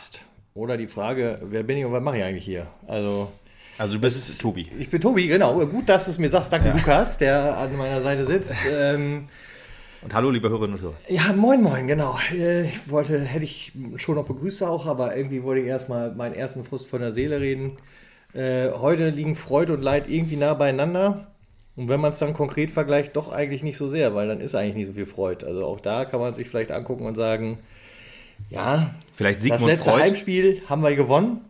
Podcast. Oder die Frage, wer bin ich und was mache ich eigentlich hier? Also, Also du bist Tobi. ich bin Tobi, genau. Gut, dass du es mir sagst. Danke, Lukas, der an meiner Seite sitzt. ähm, Und hallo, liebe Hörerinnen und Hörer. ja, moin, moin, genau. Äh, Ich wollte, hätte ich schon noch begrüßt auch, aber irgendwie wollte ich erstmal meinen ersten Frust von der Seele reden. Äh, heute liegen Freude und Leid irgendwie nah beieinander. Und wenn man es dann konkret vergleicht, doch eigentlich nicht so sehr, weil dann ist eigentlich nicht so viel Freude. Also auch da kann man sich vielleicht angucken und sagen, ja, Vielleicht das Sigmund letzte Freud. Heimspiel haben wir gewonnen.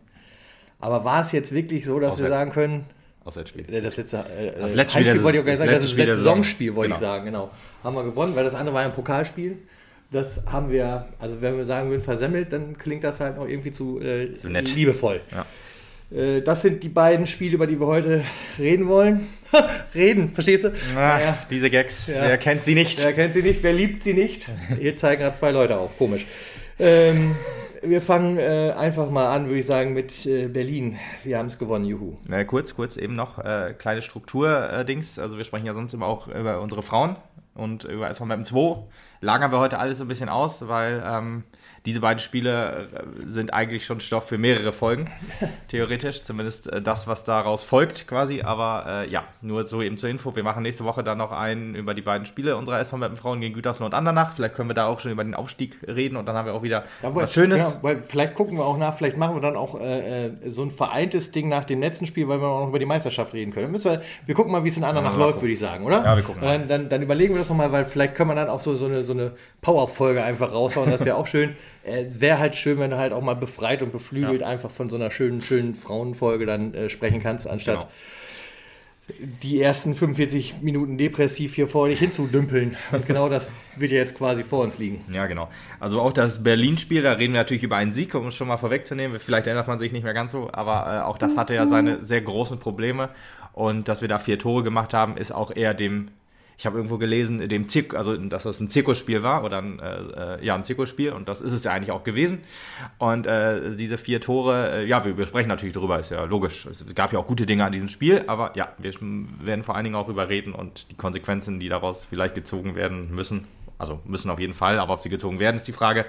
Aber war es jetzt wirklich so, dass wir Auswärts. sagen können, Auswärtsspiel. äh, das letzte, äh, Das äh, letzte Spiel Heimspiel wollte ich auch gar nicht sagen, das das letzte Saison. Saisonspiel, wollte ich Genau. sagen, genau. Haben wir gewonnen, weil das andere war ein Pokalspiel. Das haben wir, also wenn wir sagen würden, versemmelt, dann klingt das halt noch irgendwie zu, äh, Zu nett. liebevoll. Ja. Äh, das sind die beiden Spiele, über die wir heute reden wollen. reden, verstehst du? Ah, Naja, Diese Gags, Ja. wer kennt sie nicht? Wer kennt sie nicht, wer liebt sie nicht? Hier zeigen gerade zwei Leute auf, komisch. Ähm, wir fangen äh, einfach mal an, würde ich sagen, mit äh, Berlin. Wir haben es gewonnen, juhu. Äh, kurz, kurz eben noch äh, kleine Struktur-Dings. Also wir sprechen ja sonst immer auch über unsere Frauen und über SV Mappen 2. Lagern wir heute alles so ein bisschen aus, weil ähm, diese beiden Spiele äh, sind eigentlich schon Stoff für mehrere Folgen, theoretisch. Zumindest äh, das, was daraus folgt quasi. Aber äh, ja, nur so eben zur Info. Wir machen nächste Woche dann noch einen über die beiden Spiele unserer SV Frauen gegen Gütersloh und Andernach. Vielleicht können wir da auch schon über den Aufstieg reden und dann haben wir auch wieder Ja, was Schönes. Ja, weil vielleicht gucken wir auch nach, vielleicht machen wir dann auch äh, äh, so ein vereintes Ding nach dem letzten Spiel, weil wir auch noch über die Meisterschaft reden können. Wir, wir gucken mal, wie es in Andernach Ja, läuft, würde ich sagen, oder? Ja, wir gucken mal. Dann, dann, dann überlegen wir das nochmal, weil vielleicht können wir dann auch so, so eine, so eine Power-Folge einfach raushauen. Das wäre auch schön. Äh, wäre halt schön, wenn du halt auch mal befreit und beflügelt einfach von so einer schönen, schönen Frauenfolge dann äh, sprechen kannst, anstatt Genau. die ersten 45 Minuten depressiv hier vor dich hinzudümpeln. Und genau das wird ja jetzt quasi vor uns liegen. Ja, genau. Also auch das Berlin-Spiel, da reden wir natürlich über einen Sieg, um es schon mal vorwegzunehmen. Vielleicht erinnert man sich nicht mehr ganz so, aber äh, auch das hatte ja seine sehr großen Probleme. Und dass wir da vier Tore gemacht haben, ist auch eher dem, ich habe irgendwo gelesen, dem Zirk, also dass das ein Zirkusspiel war oder ein, äh, äh, ja, ein Zirkusspiel und das ist es ja eigentlich auch gewesen. Und äh, diese vier Tore, äh, ja, wir, wir sprechen natürlich darüber, ist ja logisch. Es gab ja auch gute Dinge an diesem Spiel, aber ja, wir werden vor allen Dingen auch darüber reden und die Konsequenzen, die daraus vielleicht gezogen werden müssen. Also müssen auf jeden Fall, aber ob sie gezogen werden, ist die Frage.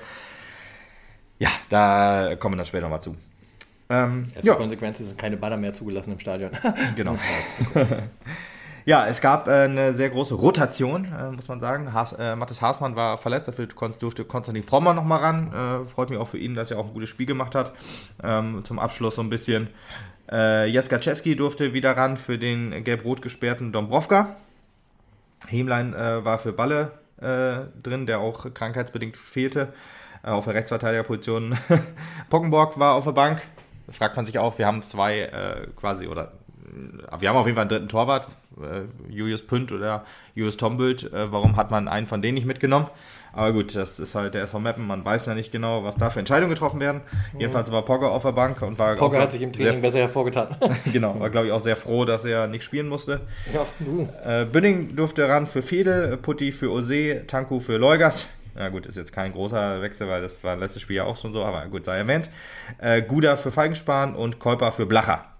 Ja, da kommen wir dann später nochmal zu. Ähm, Erste ja, Konsequenz ist keine Banner mehr zugelassen im Stadion. genau. ja, es gab äh, eine sehr große Rotation, äh, muss man sagen. Haas, äh, Mathis Haasmann war verletzt, dafür durfte Konstantin Frommer nochmal ran. Äh, freut mich auch für ihn, dass er auch ein gutes Spiel gemacht hat. Ähm, zum Abschluss so ein bisschen. Äh, Jaskaczewski durfte wieder ran für den gelb-rot gesperrten Dombrovka. Hemlein äh, war für Balle äh, drin, der auch krankheitsbedingt fehlte. Auf der Rechtsverteidigerposition Pockenborg war auf der Bank. Fragt man sich auch, wir haben zwei quasi, oder wir haben auf jeden Fall einen dritten Torwart, Julius Pünd oder Julius Tombild. Äh, warum hat man einen von denen nicht mitgenommen? Aber gut, das ist halt der SV Meppen. Man weiß ja nicht genau, was da für Entscheidungen getroffen werden. Jedenfalls war Pogge auf der Bank und war Pogge hat sich im Training sehr, besser hervorgetan. genau, war glaube ich auch sehr froh, dass er nicht spielen musste. ja, du. Äh, Bünding durfte ran für Fedel, Putti für Ose, Tanku für Leugas. Na gut, ist jetzt kein großer Wechsel, weil das war letztes Spiel ja auch schon so, aber gut, sei erwähnt. Äh, Guda für Feigenspahn und Kolper für Blacher.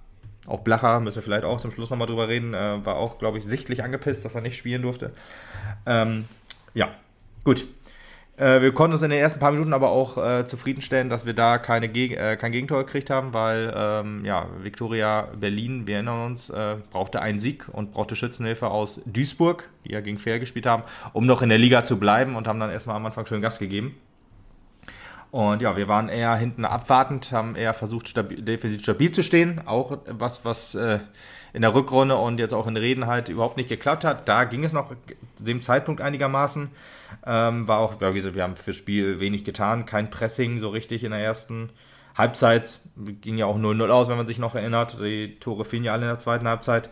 Auch Blacher, müssen wir vielleicht auch zum Schluss nochmal drüber reden, äh, war auch, glaube ich, sichtlich angepisst, dass er nicht spielen durfte. Ähm, ja, gut. Äh, wir konnten uns in den ersten paar Minuten aber auch äh, zufriedenstellen, dass wir da keine Geg äh, kein Gegentor gekriegt haben, weil ähm, ja, Viktoria Berlin, wir erinnern uns, äh, brauchte einen Sieg und brauchte Schützenhilfe aus Duisburg, die ja gegen Fair gespielt haben, um noch in der Liga zu bleiben und haben dann erstmal am Anfang schön Gas gegeben. Und ja, wir waren eher hinten abwartend, haben eher versucht, stabil, defensiv stabil zu stehen. Auch was, was äh, in der Rückrunde und jetzt auch in Reden halt überhaupt nicht geklappt hat. Da ging es noch zu dem Zeitpunkt einigermaßen. Ähm, war auch, wie gesagt, wir haben fürs Spiel wenig getan. Kein Pressing so richtig in der ersten Halbzeit. Ging ja auch 0-0 aus, wenn man sich noch erinnert. Die Tore fielen ja alle in der zweiten Halbzeit.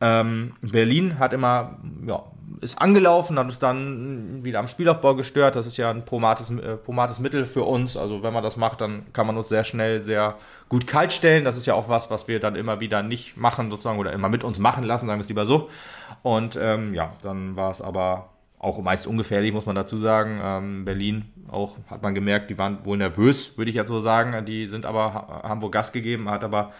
Ähm, Berlin hat immer, ja, ist angelaufen, hat uns dann wieder am Spielaufbau gestört. Das ist ja ein promates, äh, promates Mittel für uns. Also wenn man das macht, dann kann man uns sehr schnell sehr gut kalt stellen. Das ist ja auch was, was wir dann immer wieder nicht machen sozusagen oder immer mit uns machen lassen, sagen wir es lieber so. Und ähm, ja, dann war es aber auch meist ungefährlich, muss man dazu sagen. Ähm, Berlin auch, hat man gemerkt, die waren wohl nervös, würde ich jetzt so sagen. Die sind aber, haben wohl Gas gegeben, hat aber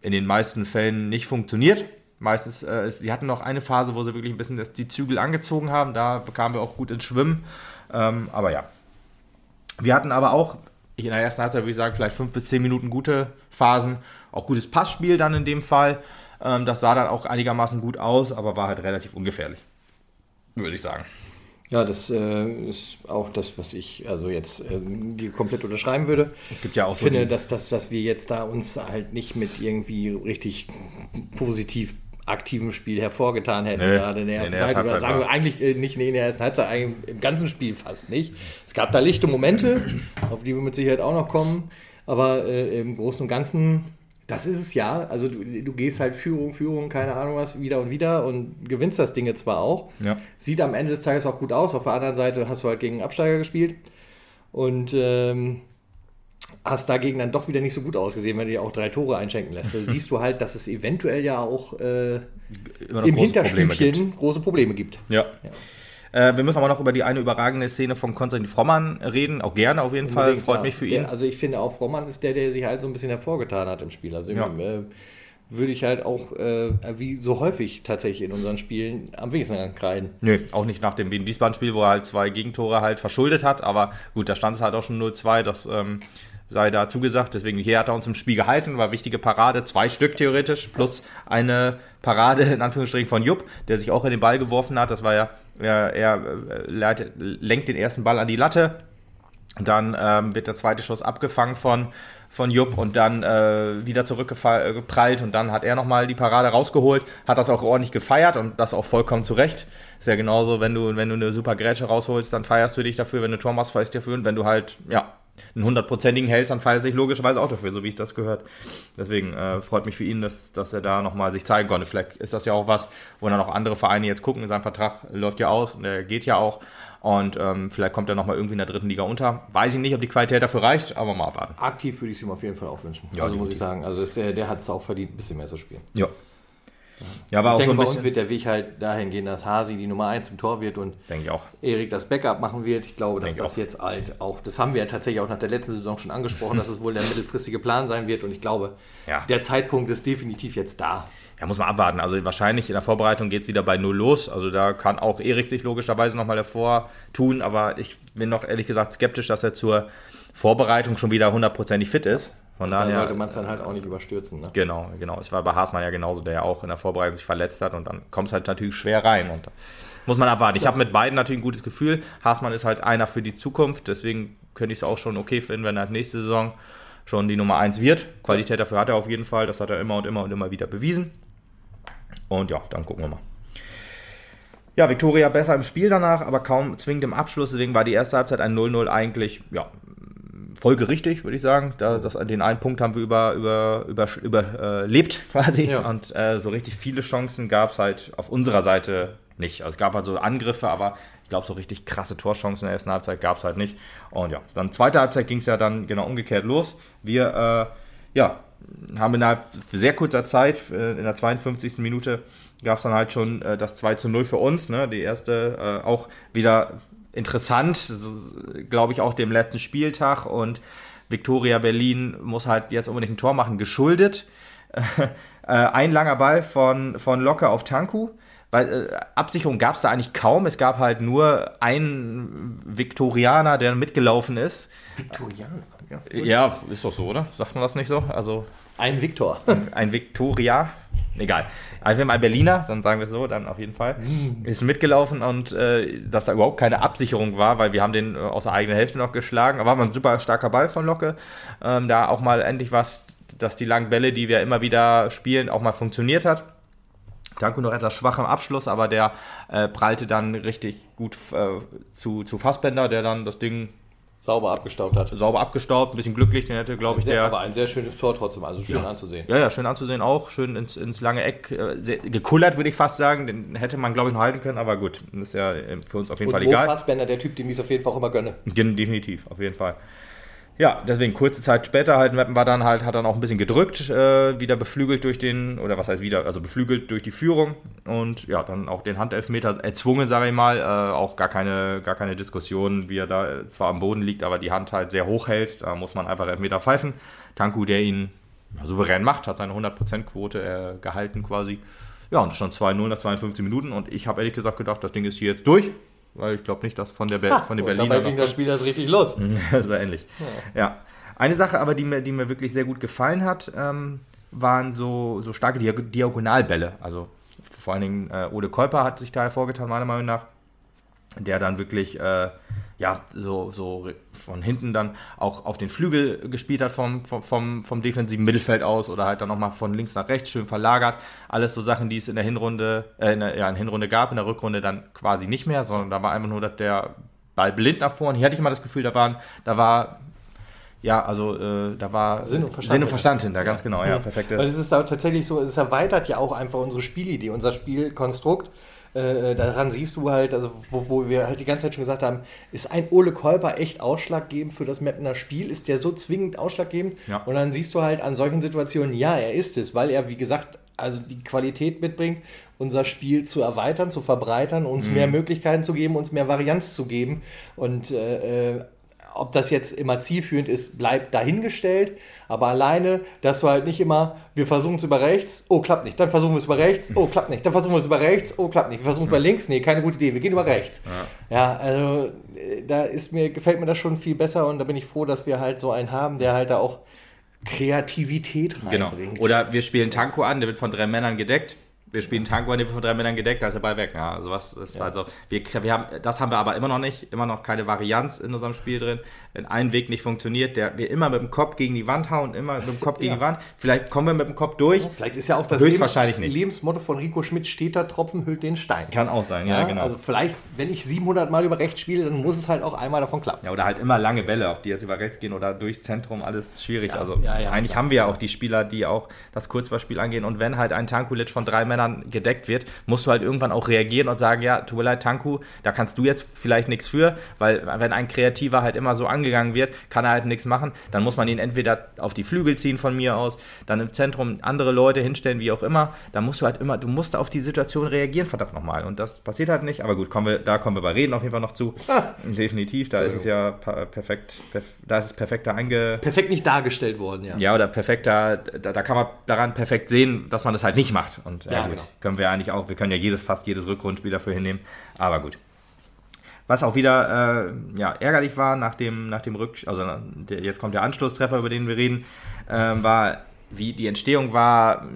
in den meisten Fällen nicht funktioniert. Meistens, äh, sie hatten noch eine Phase, wo sie wirklich ein bisschen die Zügel angezogen haben. Da bekamen wir auch gut ins Schwimmen. Ähm, aber ja. Wir hatten aber auch in der ersten Halbzeit würde ich sagen, vielleicht fünf bis zehn Minuten gute Phasen. Auch gutes Passspiel dann in dem Fall. Ähm, das sah dann auch einigermaßen gut aus, aber war halt relativ ungefährlich. Würde ich sagen. Ja, das äh, ist auch das, was ich also jetzt äh, die komplett unterschreiben würde. Es gibt ja auch ich so finde, dass, dass, dass wir jetzt da uns halt nicht mit irgendwie richtig positiv aktivem Spiel hervorgetan hätten, nee, gerade in der ersten in der Zeit. Oder sagen wir eigentlich äh, nicht nee, in der ersten Halbzeit, eigentlich im ganzen Spiel fast nicht. Es gab da lichte Momente, auf die wir mit Sicherheit auch noch kommen, aber äh, im Großen und Ganzen, das ist es ja. Also du, du, gehst halt Führung, Führung, keine Ahnung was, wieder und wieder und gewinnst das Ding jetzt zwar auch. Ja. Sieht am Ende des Tages auch gut aus. Auf der anderen Seite hast du halt gegen Absteiger gespielt und ähm, hast dagegen dann doch wieder nicht so gut ausgesehen, wenn du dir auch drei Tore einschenken lässt. Da siehst du halt, dass es eventuell ja auch äh, im Hinterstübchen Probleme große Probleme gibt. Ja. ja. Äh, wir müssen aber noch über die eine überragende Szene von Konstantin Frommann reden. Auch gerne auf jeden Unbedingt, Fall. Freut ja. mich für ihn. Der, also ich finde auch, Frommann ist der, der sich halt so ein bisschen hervorgetan hat im Spiel. Also ja. äh, würde ich halt auch, äh, wie so häufig tatsächlich in unseren Spielen, am wenigsten ankreiden. Nö, auch nicht nach dem Wien-Wiesbaden-Spiel, wo er halt zwei Gegentore halt verschuldet hat. Aber gut, da stand es halt auch schon 0-2. Das ähm, sei da zugesagt. Deswegen hier hat er uns im Spiel gehalten, war wichtige Parade, zwei Stück theoretisch, plus eine Parade in Anführungsstrichen von Jupp, der sich auch in den Ball geworfen hat. Das war ja, er, äh, lenkt den ersten Ball an die Latte. Dann ähm, wird der zweite Schuss abgefangen von, von Jupp und dann äh, wieder zurückgeprallt und dann hat er nochmal die Parade rausgeholt, hat das auch ordentlich gefeiert und das auch vollkommen zurecht. Ist ja genauso, wenn du, wenn du eine super Grätsche rausholst, dann feierst du dich dafür, wenn du Tor machst, feierst du dafür und wenn du halt, ja, einen hundertprozentigen er sich logischerweise auch dafür, so wie ich das gehört. Deswegen äh, freut mich für ihn, dass, dass er da nochmal sich zeigen konnte. Vielleicht ist das ja auch was, wo dann auch andere Vereine jetzt gucken. Sein Vertrag läuft ja aus und der geht ja auch. Und ähm, vielleicht kommt er nochmal irgendwie in der dritten Liga unter. Weiß ich nicht, ob die Qualität dafür reicht, aber mal abwarten. Aktiv würde ich es ihm auf jeden Fall auch wünschen. Ja, also muss ich sagen, also der, der hat es auch verdient, ein bisschen mehr zu spielen. Ja, ja, war ich auch denke, so bei uns wird der Weg halt dahin gehen, dass Hasi die Nummer 1 im Tor wird und denke ich auch. Erik das Backup machen wird. Ich glaube, dass denke das auch. jetzt halt auch, das haben wir ja tatsächlich auch nach der letzten Saison schon angesprochen, dass es wohl der mittelfristige Plan sein wird und ich glaube, ja. der Zeitpunkt ist definitiv jetzt da. Ja, muss man abwarten. Also wahrscheinlich in der Vorbereitung geht es wieder bei Null los. Also da kann auch Erik sich logischerweise nochmal davor tun, aber ich bin noch ehrlich gesagt skeptisch, dass er zur Vorbereitung schon wieder hundertprozentig fit ist. Von daher, da sollte man es dann halt auch nicht überstürzen. Ne? Genau, genau. Es war bei Haasmann ja genauso, der ja auch in der Vorbereitung sich verletzt hat und dann kommt es halt natürlich schwer rein. Und muss man abwarten. Ich habe mit beiden natürlich ein gutes Gefühl. Haasmann ist halt einer für die Zukunft, deswegen könnte ich es auch schon okay finden, wenn er nächste Saison schon die Nummer 1 wird. Qualität dafür hat er auf jeden Fall. Das hat er immer und immer und immer wieder bewiesen. Und ja, dann gucken wir mal. Ja, Viktoria besser im Spiel danach, aber kaum zwingend im Abschluss. Deswegen war die erste Halbzeit ein 0-0 eigentlich ja, folgerichtig, würde ich sagen. Da, das, den einen Punkt haben wir über, über, über, überlebt quasi. Ja. Und äh, so richtig viele Chancen gab es halt auf unserer Seite nicht. Also es gab halt so Angriffe, aber ich glaube, so richtig krasse Torchancen in der ersten Halbzeit gab es halt nicht. Und ja, dann zweite Halbzeit ging es ja dann genau umgekehrt los. Wir äh, ja, haben innerhalb sehr kurzer Zeit, äh, in der 52. Minute, gab es dann halt schon äh, das 2 zu 0 für uns. Ne? Die erste äh, auch wieder interessant, glaube ich, auch dem letzten Spieltag. Und Viktoria Berlin muss halt jetzt unbedingt ein Tor machen, geschuldet. Äh, ein langer Ball von, von Locke auf Tanku. Weil äh, Absicherung gab es da eigentlich kaum. Es gab halt nur einen Viktorianer, der mitgelaufen ist. Viktorianer? Ja, ja, ist doch so, oder? Sagt man das nicht so? Also ein Viktor. ein Viktoria egal. Also wir haben einen Berliner, dann sagen wir so, dann auf jeden Fall, mm. ist mitgelaufen und äh, dass da überhaupt keine Absicherung war, weil wir haben den äh, aus der eigenen Hälfte noch geschlagen. Aber war ein super starker Ball von Locke. Ähm, da auch mal endlich was, dass die langen Bälle, die wir immer wieder spielen, auch mal funktioniert hat. Danko noch etwas schwach im Abschluss, aber der äh, prallte dann richtig gut äh, zu, zu Fassbender, der dann das Ding Sauber abgestaubt hat. Sauber abgestaubt, ein bisschen glücklich, den hätte, glaube ich, sehr, der. Aber ein sehr schönes Tor trotzdem, also schön ja. anzusehen. Ja, ja, schön anzusehen auch. Schön ins, ins lange Eck äh, sehr, gekullert, würde ich fast sagen. Den hätte man, glaube ich, noch halten können, aber gut, das ist ja äh, für uns auf jeden Und Fall Mo egal. Fassbender, der Typ, dem ich es auf jeden Fall auch immer gönne. Definitiv, auf jeden Fall. Ja, deswegen kurze Zeit später halt Meppen war dann halt, hat dann auch ein bisschen gedrückt, äh, wieder beflügelt durch den, oder was heißt wieder, also beflügelt durch die Führung und ja, dann auch den Handelfmeter erzwungen, sage ich mal, äh, auch gar keine, gar keine Diskussion, wie er da zwar am Boden liegt, aber die Hand halt sehr hoch hält, da muss man einfach Elfmeter pfeifen. Tanku, der ihn souverän macht, hat seine 100%-Quote äh, gehalten quasi. Ja, und schon 2-0 nach 52 Minuten und ich habe ehrlich gesagt gedacht, das Ding ist hier jetzt durch weil ich glaube nicht, dass von, der Be ha, von den Berliner. Dabei ging das Spiel erst richtig los. so ähnlich. Ja. ja. Eine Sache aber, die mir, die mir wirklich sehr gut gefallen hat, ähm, waren so, so starke Diag Diagonalbälle. Also vor allen Dingen äh, Ole Kolper hat sich da hervorgetan, meiner Meinung nach, der dann wirklich äh, ja, so, so von hinten dann auch auf den Flügel gespielt hat vom, vom, vom defensiven Mittelfeld aus oder halt dann nochmal von links nach rechts schön verlagert. Alles so Sachen, die es in der Hinrunde, äh, in der, ja, in der Hinrunde gab, in der Rückrunde dann quasi nicht mehr, sondern da war einfach nur dass der Ball blind nach vorne. Hier hatte ich mal das Gefühl, da waren, da war ja, also äh, da war Sinn und Verstand, Sinn und Verstand hinter, ganz genau, ja, perfekt. Weil es ist da tatsächlich so, es erweitert ja auch einfach unsere Spielidee, unser Spielkonstrukt. Äh, daran siehst du halt, also wo, wo, wir halt die ganze Zeit schon gesagt haben, ist ein Ole Kolper echt ausschlaggebend für das Mapner Spiel? Ist der so zwingend ausschlaggebend? Ja. Und dann siehst du halt an solchen Situationen, ja, er ist es, weil er, wie gesagt, also die Qualität mitbringt, unser Spiel zu erweitern, zu verbreitern, uns mhm. mehr Möglichkeiten zu geben, uns mehr Varianz zu geben. Und äh, äh ob das jetzt immer zielführend ist, bleibt dahingestellt. Aber alleine, dass du halt nicht immer, wir versuchen es über rechts, oh, klappt nicht. Dann versuchen wir es über rechts, oh, klappt nicht. Dann versuchen wir es über rechts, oh, klappt nicht. Wir versuchen es über links, nee, keine gute Idee, wir gehen über rechts. Ja, ja also äh, da ist mir, gefällt mir das schon viel besser und da bin ich froh, dass wir halt so einen haben, der halt da auch Kreativität genau. reinbringt. Genau. Oder wir spielen Tanko an, der wird von drei Männern gedeckt wir spielen Tango an von drei Männern gedeckt, da ist der Ball weg. Ja, also was ist ja. also, wir, wir haben, das haben wir aber immer noch nicht, immer noch keine Varianz in unserem Spiel drin. Wenn ein Weg nicht funktioniert, der wir immer mit dem Kopf gegen die Wand hauen, immer mit dem Kopf gegen ja. die Wand. Vielleicht kommen wir mit dem Kopf durch. Ja, vielleicht ist ja auch das Lebens nicht. Lebensmotto von Rico Schmidt, steter Tropfen hüllt den Stein. Kann auch sein, ja, genau. Also vielleicht, wenn ich 700 Mal über rechts spiele, dann muss es halt auch einmal davon klappen. Ja, oder halt immer lange Bälle, ob die jetzt über rechts gehen oder durchs Zentrum, alles schwierig. also eigentlich klar. haben wir ja auch die Spieler, die auch das Kurzballspiel angehen. Und wenn halt ein Tankulic von drei Männern gedeckt wird, musst du halt irgendwann auch reagieren und sagen, ja, tut mir leid, Tanku, da kannst du jetzt vielleicht nichts für, weil wenn ein Kreativer halt immer so angegangen wird, kann er halt nichts machen. Dann muss man ihn entweder auf die Flügel ziehen von mir aus, dann im Zentrum andere Leute hinstellen, wie auch immer. Da musst du halt immer, du musst auf die Situation reagieren, verdammt nochmal. Und das passiert halt nicht. Aber gut, kommen wir, da kommen wir bei Reden auf jeden Fall noch zu. Ah. Definitiv, da ist es ja perfekt, perf da ist es perfekter einge... Perfekt nicht dargestellt worden, ja. Ja, oder perfekter, da, da kann man daran perfekt sehen, dass man das halt nicht macht. Und ja, ja gut, genau. können wir eigentlich auch, wir können ja jedes, fast jedes Rückrundspiel dafür hinnehmen. Aber gut. Was auch wieder äh, ja, ärgerlich war nach dem, nach dem Rück... Also jetzt kommt der Anschlusstreffer, über den wir reden, äh, war, wie die Entstehung war.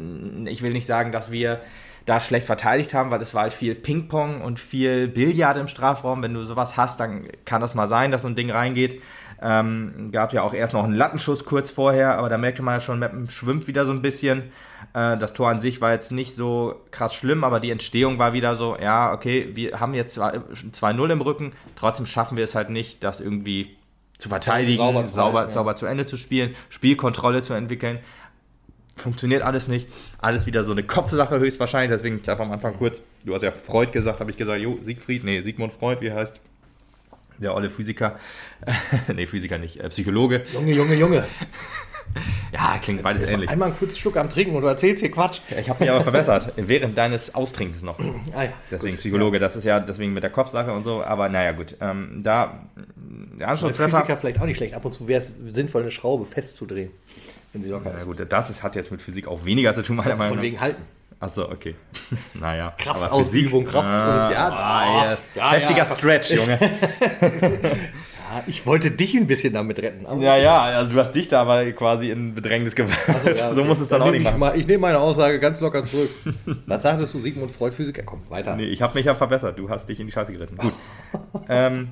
Ich will nicht sagen, dass wir da schlecht verteidigt haben, weil es war halt viel Ping-Pong und viel Billard im Strafraum. Wenn du sowas hast, dann kann das mal sein, dass so ein Ding reingeht. Ähm, gab ja auch erst noch einen Lattenschuss kurz vorher, aber da merkte man ja schon, Meppen schwimmt wieder so ein bisschen. Äh, das Tor an sich war jetzt nicht so krass schlimm, aber die Entstehung war wieder so, ja, okay, wir haben jetzt 2-0 im Rücken, trotzdem schaffen wir es halt nicht, das irgendwie zu verteidigen, sauber, sauber, ja. sauber zu Ende zu spielen, Spielkontrolle zu entwickeln funktioniert alles nicht. Alles wieder so eine Kopfsache höchstwahrscheinlich. Deswegen, ich glaube am Anfang kurz, du hast ja Freud gesagt, habe ich gesagt, jo, Siegfried, nee, Sigmund Freud, wie heißt der olle Physiker, nee, Physiker nicht, äh, Psychologe. Junge, Junge, Junge. ja, klingt beides ähnlich. Einmal einen kurzen Schluck am Trinken und du erzählst hier Quatsch. Ich habe mich aber verbessert, während deines Austrinkens noch. Ah, ja. Deswegen gut, Psychologe, ja. das ist ja deswegen mit der Kopfsache und so, aber naja, gut. Ähm, da, der Anschlusstreffer. Physiker vielleicht auch nicht schlecht, ab und zu wäre es sinnvoll, eine Schraube festzudrehen, wenn sie locker ist. Na gut, das ist, hat jetzt mit Physik auch weniger zu tun, meiner Meinung nach. Von wegen halten. Achso, okay. naja. Kraftausübung, Kraft. Ah, ja, ah, ja, heftiger Stretch, Junge. Ja, ich wollte dich ein bisschen damit retten. ja, ja, also du hast dich da aber quasi in Bedrängnis gebracht. So, ja, so muss es dann, dann auch nicht machen. Mal, ich nehme meine Aussage ganz locker zurück. Was sagtest du, Sigmund Freud, Physiker? Komm, weiter. Nee, ich habe mich ja verbessert. Du hast dich in die Scheiße geritten. Gut. ähm,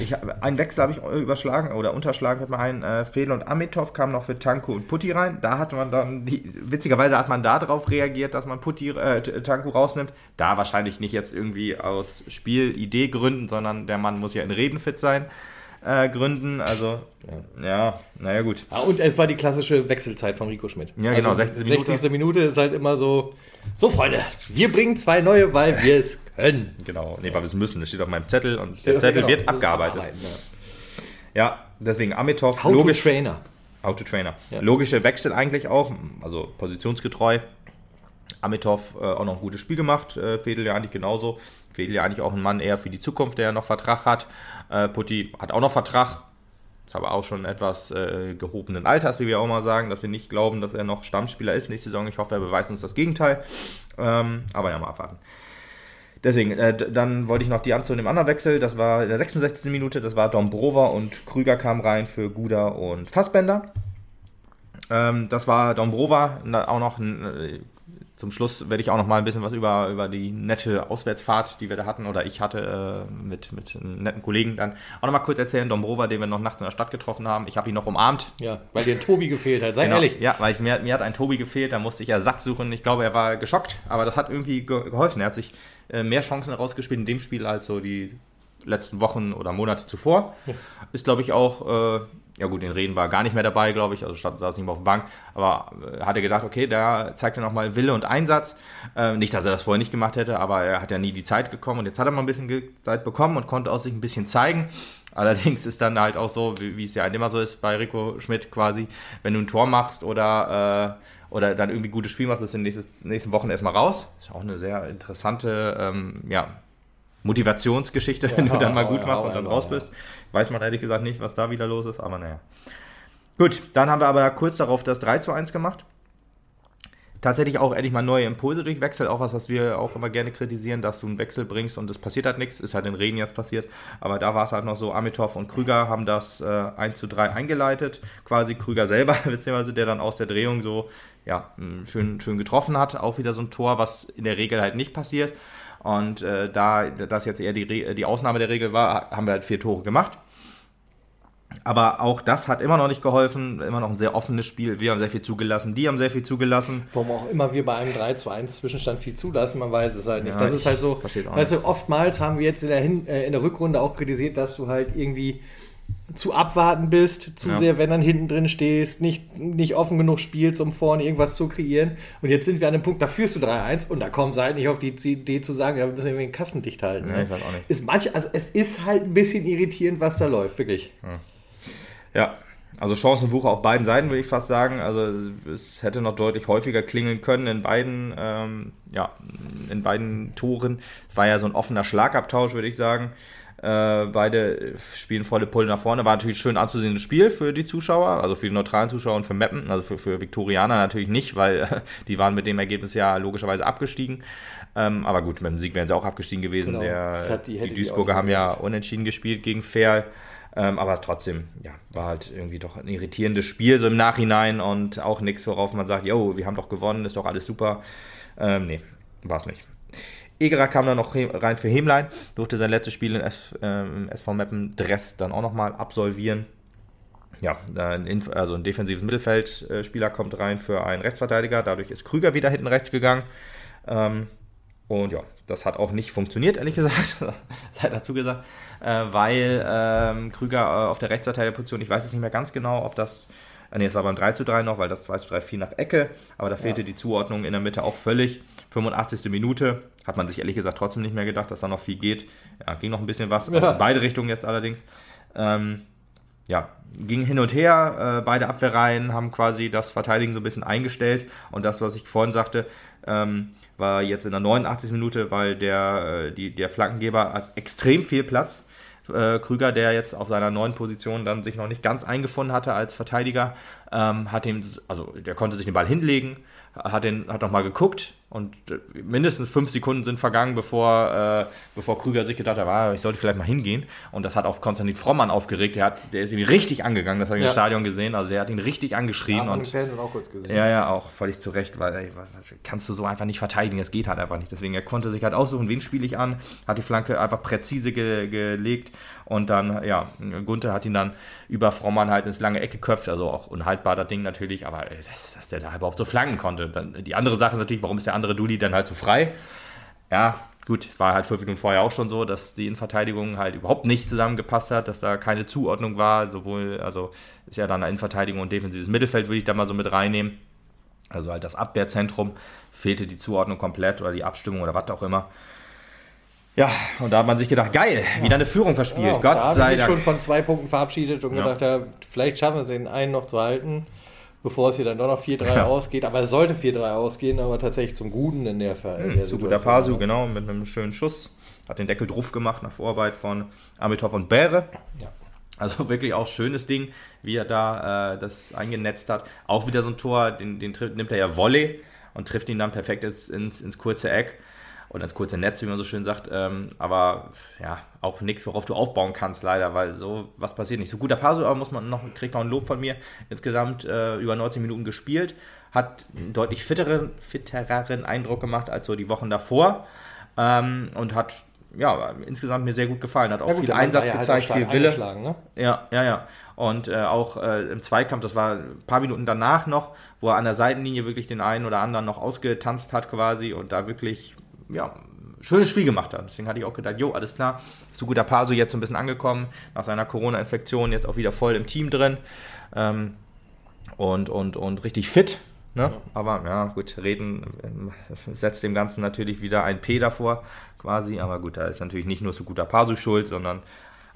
ich, einen Wechsel habe ich überschlagen oder unterschlagen mit ein. Äh, Fehl und Amitov kamen noch für Tanko und Putti rein. Da hat man dann, die, witzigerweise hat man da drauf reagiert, dass man Putti, äh, Tanko rausnimmt. Da wahrscheinlich nicht jetzt irgendwie aus Spielidee-Gründen, sondern der Mann muss ja in Reden fit sein. Äh, Gründen. Also, ja, ja naja, gut. Ja, und es war die klassische Wechselzeit von Rico Schmidt. Ja, genau, also 60. Minute. 60. Minute ist halt immer so, so Freunde, wir bringen zwei neue, weil wir es können. Genau, nee, weil wir es müssen. Das steht auf meinem Zettel und der Zettel genau, wird abgearbeitet. Ja. ja. deswegen Amitov, How logisch. To Trainer. How to Trainer. Ja. Logische Wechsel eigentlich auch, also positionsgetreu. Amitov äh, auch noch ein gutes Spiel gemacht, äh, Fedel ja eigentlich genauso. Fedel ja eigentlich auch ein Mann eher für die Zukunft, der noch Vertrag hat. Äh, Putti hat auch noch Vertrag, ist aber auch schon etwas äh, gehobenen Alters, wie wir auch mal sagen, dass wir nicht glauben, dass er noch Stammspieler ist nächste Saison. Ich hoffe, er beweist uns das Gegenteil. Ähm, aber ja, mal abwarten. Deswegen, äh, dann wollte ich noch die Amt zu dem anderen Wechsel. Das war in der 66. Minute. Das war Dombrova und Krüger kam rein für Guda und Fassbender. Ähm, das war Dombrova, auch noch ein, äh, zum Schluss werde ich auch noch mal ein bisschen was über, über die nette Auswärtsfahrt, die wir da hatten, oder ich hatte äh, mit, mit netten Kollegen dann auch noch mal kurz erzählen. Dombrova, den wir noch nachts in der Stadt getroffen haben. Ich habe ihn noch umarmt. Ja, weil dir ein Tobi gefehlt hat, sei Genau. ehrlich. Ja, weil ich, mir, mir hat ein Tobi gefehlt, da musste ich Ersatz suchen. Ich glaube, er war geschockt, aber das hat irgendwie ge geholfen. Er hat sich äh, mehr Chancen herausgespielt in dem Spiel als so die letzten Wochen oder Monate zuvor. Ist, glaube ich, auch, äh, ja gut, den Reden war gar nicht mehr dabei, glaube ich, also stand, saß nicht mehr auf der Bank, aber äh, hatte gedacht, okay, da zeigt er nochmal Wille und Einsatz. Äh, nicht, dass er das vorher nicht gemacht hätte, aber er hat ja nie die Zeit bekommen und jetzt hat er mal ein bisschen Zeit bekommen und konnte auch sich ein bisschen zeigen. Allerdings ist dann halt auch so, wie, wie es ja immer so ist bei Rico Schmidt quasi, wenn du ein Tor machst oder, äh, oder dann irgendwie gutes Spiel machst, bist du in den nächsten, nächsten Wochen erstmal raus. Ist auch eine sehr interessante, ähm, ja, Motivationsgeschichte, wenn du dann mal gut machst hau und dann raus bist. Weiß man ehrlich gesagt nicht, was da wieder los ist, aber naja. Gut, dann haben wir aber kurz darauf das 3 zu 1 gemacht. Tatsächlich auch endlich mal neue Impulse durch Wechsel, auch was, was wir auch immer gerne kritisieren, dass du einen Wechsel bringst und es passiert halt nichts, ist halt in Reden jetzt passiert, aber da war es halt noch so, Amitov und Krüger haben das äh, 1 zu 3 eingeleitet, quasi Krüger selber, beziehungsweise der dann aus der Drehung so, ja, schön, schön getroffen hat, auch wieder so ein Tor, was in der Regel halt nicht passiert und äh, da das jetzt eher die, die Ausnahme der Regel war, haben wir halt vier Tore gemacht. Aber auch das hat immer noch nicht geholfen. Immer noch ein sehr offenes Spiel. Wir haben sehr viel zugelassen. Die haben sehr viel zugelassen. Warum auch immer wir bei einem 3 zu 1 Zwischenstand viel zulassen, man weiß es halt nicht. Ja, das ist halt so, weißt du, oftmals haben wir jetzt in der, Hin äh, in der Rückrunde auch kritisiert, dass du halt irgendwie zu abwarten bist, zu Ja. sehr, wenn dann hinten drin stehst, nicht, nicht offen genug spielst, um vorne irgendwas zu kreieren. Und jetzt sind wir an dem Punkt, da führst du 3-1 und da kommen sie halt nicht auf die Idee zu sagen, ja, wir müssen irgendwie den Kassen dicht halten. Ja, ne? ich weiß auch nicht. Ist manche, also es ist halt ein bisschen irritierend, was da läuft, wirklich. Ja, also Chancenwucher auf beiden Seiten, würde ich fast sagen. Also es hätte noch deutlich häufiger klingeln können in beiden, ähm, ja, in beiden Toren. War ja so ein offener Schlagabtausch, würde ich sagen. Äh, beide spielen volle Pulle nach vorne. War natürlich schön anzusehendes Spiel für die Zuschauer, also für die neutralen Zuschauer und für Meppen. Also für, für Viktorianer natürlich nicht, weil die waren mit dem Ergebnis ja logischerweise abgestiegen. Ähm, aber gut, mit dem Sieg wären sie auch abgestiegen gewesen. Genau. Der, die- die, die Duisburger auch haben ja unentschieden gespielt gegen Ferl. Ähm, aber trotzdem, ja, war halt irgendwie doch ein irritierendes Spiel so im Nachhinein und auch nichts, worauf man sagt, yo, wir haben doch gewonnen, ist doch alles super. Ähm, nee, war es nicht. Egerer kam dann noch rein für Hemlein, durfte sein letztes Spiel in S, ähm, SV Meppen Dress dann auch nochmal absolvieren. Ja, ein, also ein defensives Mittelfeldspieler kommt rein für einen Rechtsverteidiger, dadurch ist Krüger wieder hinten rechts gegangen. Ähm, und ja, das hat auch nicht funktioniert, ehrlich gesagt. Sei dazu gesagt. Äh, weil ähm, Krüger äh, auf der Rechtsverteidigerposition, ich weiß es nicht mehr ganz genau, ob das. Äh, nee, es war beim 3 zu 3 noch, weil das 2 zu 3 fiel nach Ecke. Aber da fehlte die Zuordnung in der Mitte auch völlig. 85. Minute. Hat man sich ehrlich gesagt trotzdem nicht mehr gedacht, dass da noch viel geht. Ja, ging noch ein bisschen was. Ja. In beide Richtungen jetzt allerdings. Ähm, ja, ging hin und her. Äh, beide Abwehrreihen haben quasi das Verteidigen so ein bisschen eingestellt. Und das, was ich vorhin sagte, ähm, war jetzt in der 89. Minute, weil der, äh, die, der Flankengeber hat extrem viel Platz. Äh, Krüger, der jetzt auf seiner neuen Position dann sich noch nicht ganz eingefunden hatte als Verteidiger, ähm, hat ihm, also der konnte sich den Ball hinlegen, hat, hat noch mal geguckt und äh, mindestens fünf Sekunden sind vergangen, bevor, äh, bevor Krüger sich gedacht hat, ah, ich sollte vielleicht mal hingehen. Und das hat auch Konstantin Frommann aufgeregt. Der, hat, der ist ihn richtig angegangen, das habe ich Ja. im Stadion gesehen. Also der hat ihn richtig angeschrien. Haben und Fans auch kurz gesehen. ja, ja, auch völlig zu Recht, weil ey, was, kannst du so einfach nicht verteidigen, das geht halt einfach nicht. Deswegen, er konnte sich halt aussuchen, wen spiele ich an, hat die Flanke einfach präzise ge gelegt und dann, ja, Gunther hat ihn dann über Frommann halt ins lange Eck geköpft, also auch unhaltbar das Ding natürlich, aber ey, dass, dass der da überhaupt so flanken konnte. Dann, die andere Sache ist natürlich, warum ist der andere Dulli dann halt so frei? Ja, gut, war halt fünf Minuten vorher auch schon so, dass die Innenverteidigung halt überhaupt nicht zusammengepasst hat, dass da keine Zuordnung war, sowohl, also ist ja dann Innenverteidigung und defensives Mittelfeld, würde ich da mal so mit reinnehmen. Also halt das Abwehrzentrum fehlte die Zuordnung komplett oder die Abstimmung oder was auch immer. Ja, und da hat man sich gedacht, geil, wieder eine Führung verspielt. Ja, da Gott habe sei ich Dank. schon von zwei Punkten verabschiedet und Ja. gedacht, ja, vielleicht schaffen wir es, den einen noch zu halten, bevor es hier dann doch noch 4-3 Ja. ausgeht. Aber es sollte 4-3 ausgehen, aber tatsächlich zum Guten in der, Ver in der Hm, zu guter Pasu, genau, mit einem schönen Schuss. Hat den Deckel drauf gemacht nach Vorarbeit von Amitov und Bäre. Ja. Also wirklich auch schönes Ding, wie er da äh, das eingenetzt hat. Auch wieder so ein Tor, den, den nimmt er ja Volley und trifft ihn dann perfekt ins, ins, ins kurze Eck. Oder ins kurze Netz, wie man so schön sagt. Ähm, aber ja, auch nichts, worauf du aufbauen kannst, leider, weil so was passiert nicht. So guter Paso, aber muss man noch, kriegt noch ein Lob von mir. Insgesamt äh, über 90 Minuten gespielt, hat einen deutlich fitteren, fittereren Eindruck gemacht als so die Wochen davor ähm, und hat ja, insgesamt mir sehr gut gefallen. Hat auch ja, gut, viel Einsatz halt gezeigt, halt viel Wille. Ne? Ja, ja, ja. Und äh, auch äh, im Zweikampf, das war ein paar Minuten danach noch, wo er an der Seitenlinie wirklich den einen oder anderen noch ausgetanzt hat quasi und da wirklich, ja, schönes Spiel gemacht hat. Deswegen hatte ich auch gedacht, jo, alles klar, so guter Paso jetzt so ein bisschen angekommen, nach seiner Corona-Infektion jetzt auch wieder voll im Team drin ähm, und, und, und richtig fit. Ne? Ja. Aber ja, gut, reden äh, setzt dem Ganzen natürlich wieder ein P davor quasi. Aber gut, da ist natürlich nicht nur so guter Pasu schuld, sondern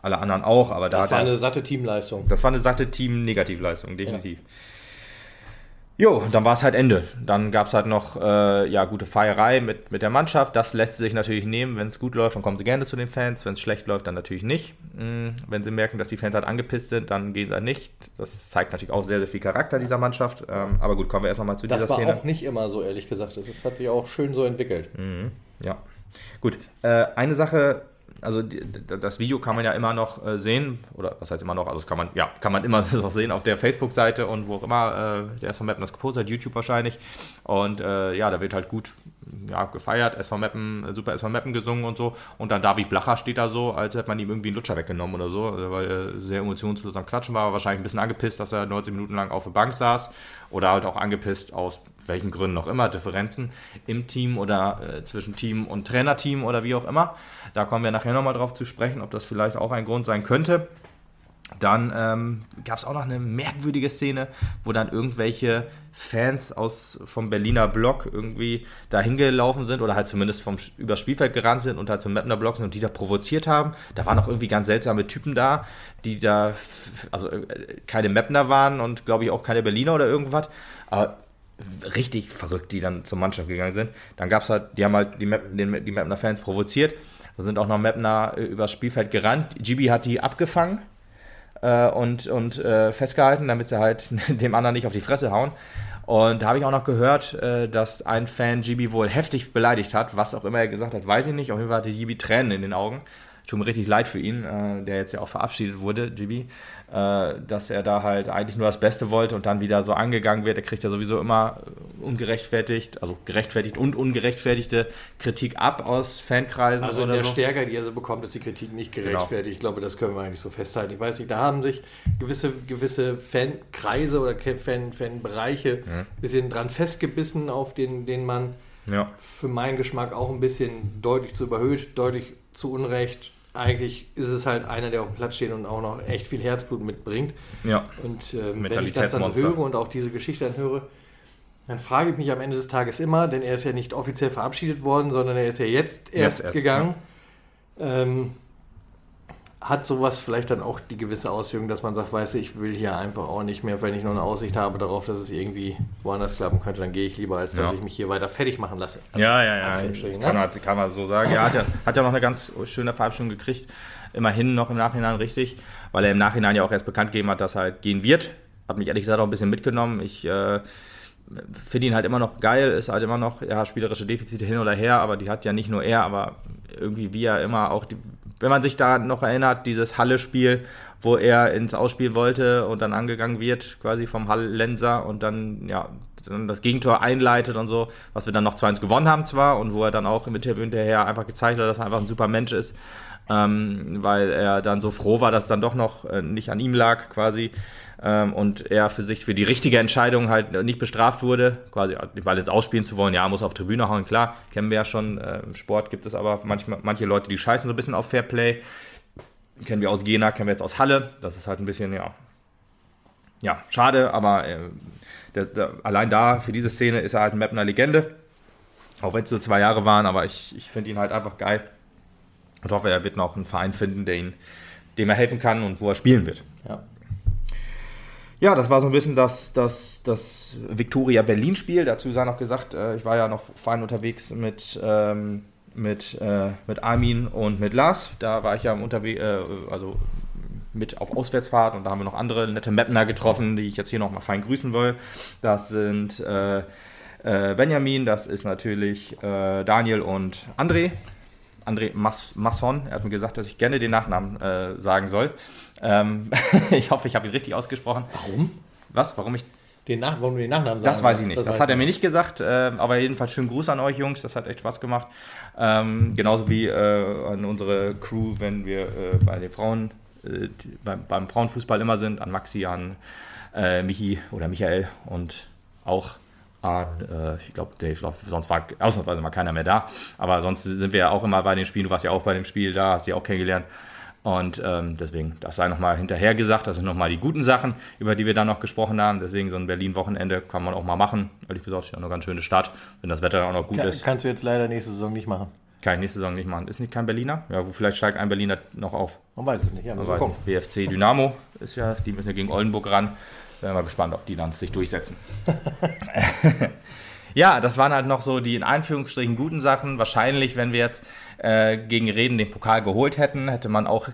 alle anderen auch. Aber das da war eine satte Teamleistung. Das war eine satte Team-Negativleistung, definitiv. Ja. Jo, dann war es halt Ende. Dann gab es halt noch äh, ja, gute Feierei mit, mit der Mannschaft. Das lässt sich natürlich nehmen. Wenn es gut läuft, dann kommen sie gerne zu den Fans. Wenn es schlecht läuft, dann natürlich nicht. Mhm. Wenn sie merken, dass die Fans halt angepisst sind, dann gehen sie halt nicht. Das zeigt natürlich auch sehr, sehr viel Charakter dieser Mannschaft. Ähm, aber gut, kommen wir erst nochmal zu das dieser Szene. Das war auch nicht immer so, ehrlich gesagt. Das hat sich auch schön so entwickelt. Mhm. Ja. Gut, äh, eine Sache also die, das Video kann man ja immer noch äh, sehen, oder was heißt immer noch, also das kann man, ja, kann man immer noch sehen auf der Facebook-Seite und wo auch immer, äh, der SV Mappen das gepostet hat, YouTube wahrscheinlich. Und äh, ja, da wird halt gut ja, gefeiert, SV Mappen, äh, super SV Mappen gesungen und so. Und dann David Blacher steht da so, als hätte man ihm irgendwie einen Lutscher weggenommen oder so, äh, weil er sehr emotionslos am Klatschen war, wahrscheinlich ein bisschen angepisst, dass er 19 Minuten lang auf der Bank saß oder halt auch angepisst aus welchen Gründen auch immer, Differenzen im Team oder äh, zwischen Team und Trainerteam oder wie auch immer. Da kommen wir nachher nochmal drauf zu sprechen, ob das vielleicht auch ein Grund sein könnte. Dann ähm, gab es auch noch eine merkwürdige Szene, wo dann irgendwelche Fans aus, vom Berliner Block irgendwie da hingelaufen sind oder halt zumindest vom, übers Spielfeld gerannt sind und halt zum Mapner Block sind und die da provoziert haben. Da waren auch irgendwie ganz seltsame Typen da, die da, also äh, keine Mapner waren und glaube ich auch keine Berliner oder irgendwas. Aber richtig verrückt, die dann zur Mannschaft gegangen sind. Dann gab es halt, die haben halt die, Map, den, die Mapner-Fans provoziert. Da sind auch noch Mapner äh, übers Spielfeld gerannt. Gibi hat die abgefangen äh, und, und äh, festgehalten, damit sie halt dem anderen nicht auf die Fresse hauen. Und da habe ich auch noch gehört, äh, dass ein Fan Gibi wohl heftig beleidigt hat. Was auch immer er gesagt hat, weiß ich nicht. Auf jeden Fall hatte Gibi Tränen in den Augen tut mir richtig leid für ihn, äh, der jetzt ja auch verabschiedet wurde, Gibi, äh, dass er da halt eigentlich nur das Beste wollte und dann wieder so angegangen wird. Er kriegt ja sowieso immer ungerechtfertigt, also gerechtfertigt und ungerechtfertigte Kritik ab aus Fankreisen. Also in der so. Stärke, die er so bekommt, ist die Kritik nicht genau. gerechtfertigt. Genau. Ich glaube, das können wir eigentlich so festhalten. Ich weiß nicht, da haben sich gewisse, gewisse Fankreise oder Fan, Fanbereiche ein mhm. bisschen dran festgebissen, auf den, den man ja. für meinen Geschmack auch ein bisschen deutlich zu überhöht, deutlich zu Unrecht eigentlich ist es halt einer, der auf dem Platz steht und auch noch echt viel Herzblut mitbringt. Ja. Und ähm, wenn ich das dann höre und auch diese Geschichte dann höre, dann frage ich mich am Ende des Tages immer, denn er ist ja nicht offiziell verabschiedet worden, sondern er ist ja jetzt erst, jetzt erst gegangen. Ja. Ähm, hat sowas vielleicht dann auch die gewisse Auswirkung, dass man sagt, weißt du, ich will hier einfach auch nicht mehr, wenn ich noch eine Aussicht habe darauf, dass es irgendwie woanders klappen könnte, dann gehe ich lieber, als dass ja. ich mich hier weiter fertig machen lasse. Ja, ja, ja. Das ne? kann, man, kann man so sagen. Ja, hat ja, hat ja noch eine ganz schöne Verabschiedung gekriegt. Immerhin noch im Nachhinein richtig, weil er im Nachhinein ja auch erst bekannt gegeben hat, dass er halt gehen wird. Hat mich ehrlich gesagt auch ein bisschen mitgenommen. Ich äh, finde ihn halt immer noch geil, ist halt immer noch, ja, spielerische Defizite hin oder her, aber die hat ja nicht nur er, aber irgendwie wie er immer auch die wenn man sich da noch erinnert, dieses Halle-Spiel, wo er ins Ausspiel wollte und dann angegangen wird, quasi vom Hallenser und dann, ja, dann das Gegentor einleitet und so, was wir dann noch 2-1 gewonnen haben zwar und wo er dann auch im Interview hinterher einfach gezeigt hat, dass er einfach ein super Mensch ist, ähm, weil er dann so froh war, dass es dann doch noch äh, nicht an ihm lag quasi ähm, und er für sich für die richtige Entscheidung halt nicht bestraft wurde, quasi weil jetzt ausspielen zu wollen, ja, muss auf Tribüne hauen, klar, kennen wir ja schon, äh, im Sport gibt es aber manchmal, manche Leute, die scheißen so ein bisschen auf Fairplay, kennen wir aus Jena, kennen wir jetzt aus Halle, das ist halt ein bisschen, ja, ja, schade, aber äh, der, der, allein da, für diese Szene ist er halt ein Mapner Legende, auch wenn es nur zwei Jahre waren, aber ich, ich finde ihn halt einfach geil und hoffe, er wird noch einen Verein finden, der ihn, dem er helfen kann und wo er spielen wird. Ja ja, das war so ein bisschen das, das, das Victoria Berlin-Spiel. Dazu sei noch gesagt, äh, ich war ja noch fein unterwegs mit, ähm, mit, äh, mit Armin und mit Lars. Da war ich ja unterwegs, äh, also mit auf Auswärtsfahrt und da haben wir noch andere nette Mapner getroffen, die ich jetzt hier noch mal fein grüßen will. Das sind äh, äh, Benjamin, das ist natürlich äh, Daniel und André. André Mas Masson, er hat mir gesagt, dass ich gerne den Nachnamen sagen soll. Ähm, ich hoffe, ich habe ihn richtig ausgesprochen. Warum? Was? Warum ich Den Nach warum du den Nachnamen das sagen weiß musst, ich nicht. Das, weiß hat er mir nicht gesagt. Äh, aber jedenfalls schönen Gruß an euch Jungs. Das hat echt Spaß gemacht. Ähm, genauso wie äh, an unsere Crew, wenn wir äh, bei den Frauen, äh, beim, beim Frauenfußball immer sind. An Maxi, an äh, Michi oder Michael und auch an, äh, ich glaube, glaub, sonst war ausnahmsweise mal keiner mehr da. Aber sonst sind wir ja auch immer bei den Spielen. Du warst ja auch bei dem Spiel da, hast sie auch kennengelernt. Und ähm, deswegen, das sei nochmal hinterher gesagt, das sind nochmal die guten Sachen, über die wir dann noch gesprochen haben. Deswegen so ein Berlin-Wochenende kann man auch mal machen. Ehrlich gesagt, ist ja eine ganz schöne Stadt, wenn das Wetter auch noch gut Kann, ist. kannst du jetzt leider nächste Saison nicht machen. Kann ich nächste Saison nicht machen. Ist nicht kein Berliner? Ja, wo vielleicht steigt ein Berliner noch auf. Man weiß es nicht. Ja, Man so weiß nicht. BFC Dynamo ist ja, die müssen ja gegen Oldenburg ran. Wären wir gespannt, ob die dann sich durchsetzen. ja, das waren halt noch so die in Anführungsstrichen guten Sachen. Wahrscheinlich, wenn wir jetzt äh, gegen Reden den Pokal geholt hätten, hätte man auch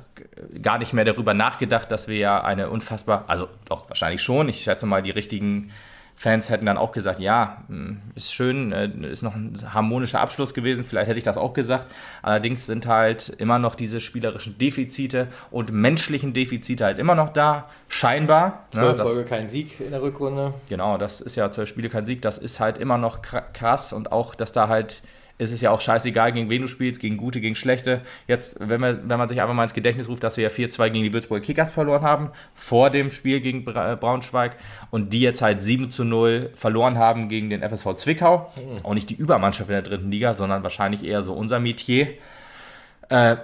gar nicht mehr darüber nachgedacht, dass wir ja eine unfassbar, also doch wahrscheinlich schon, ich schätze mal, die richtigen Fans hätten dann auch gesagt, ja, mh, ist schön, äh, ist noch ein harmonischer Abschluss gewesen, vielleicht hätte ich das auch gesagt. Allerdings sind halt immer noch diese spielerischen Defizite und menschlichen Defizite halt immer noch da, scheinbar. ne, Zwölf das- Folge kein Sieg in der Rückrunde. Genau, das ist ja zwölf Spiele kein Sieg, das ist halt immer noch kra- krass und auch, dass da halt, ist es ja auch scheißegal, gegen wen du spielst, gegen gute, gegen schlechte. Jetzt, wenn man, wenn man sich einfach mal ins Gedächtnis ruft, dass wir ja 4-2 gegen die Würzburger Kickers verloren haben, vor dem Spiel gegen äh, Braunschweig und die jetzt halt 7 zu 0 verloren haben gegen den FSV Zwickau. Auch nicht die Übermannschaft in der dritten Liga, sondern wahrscheinlich eher so unser Metier. Äh,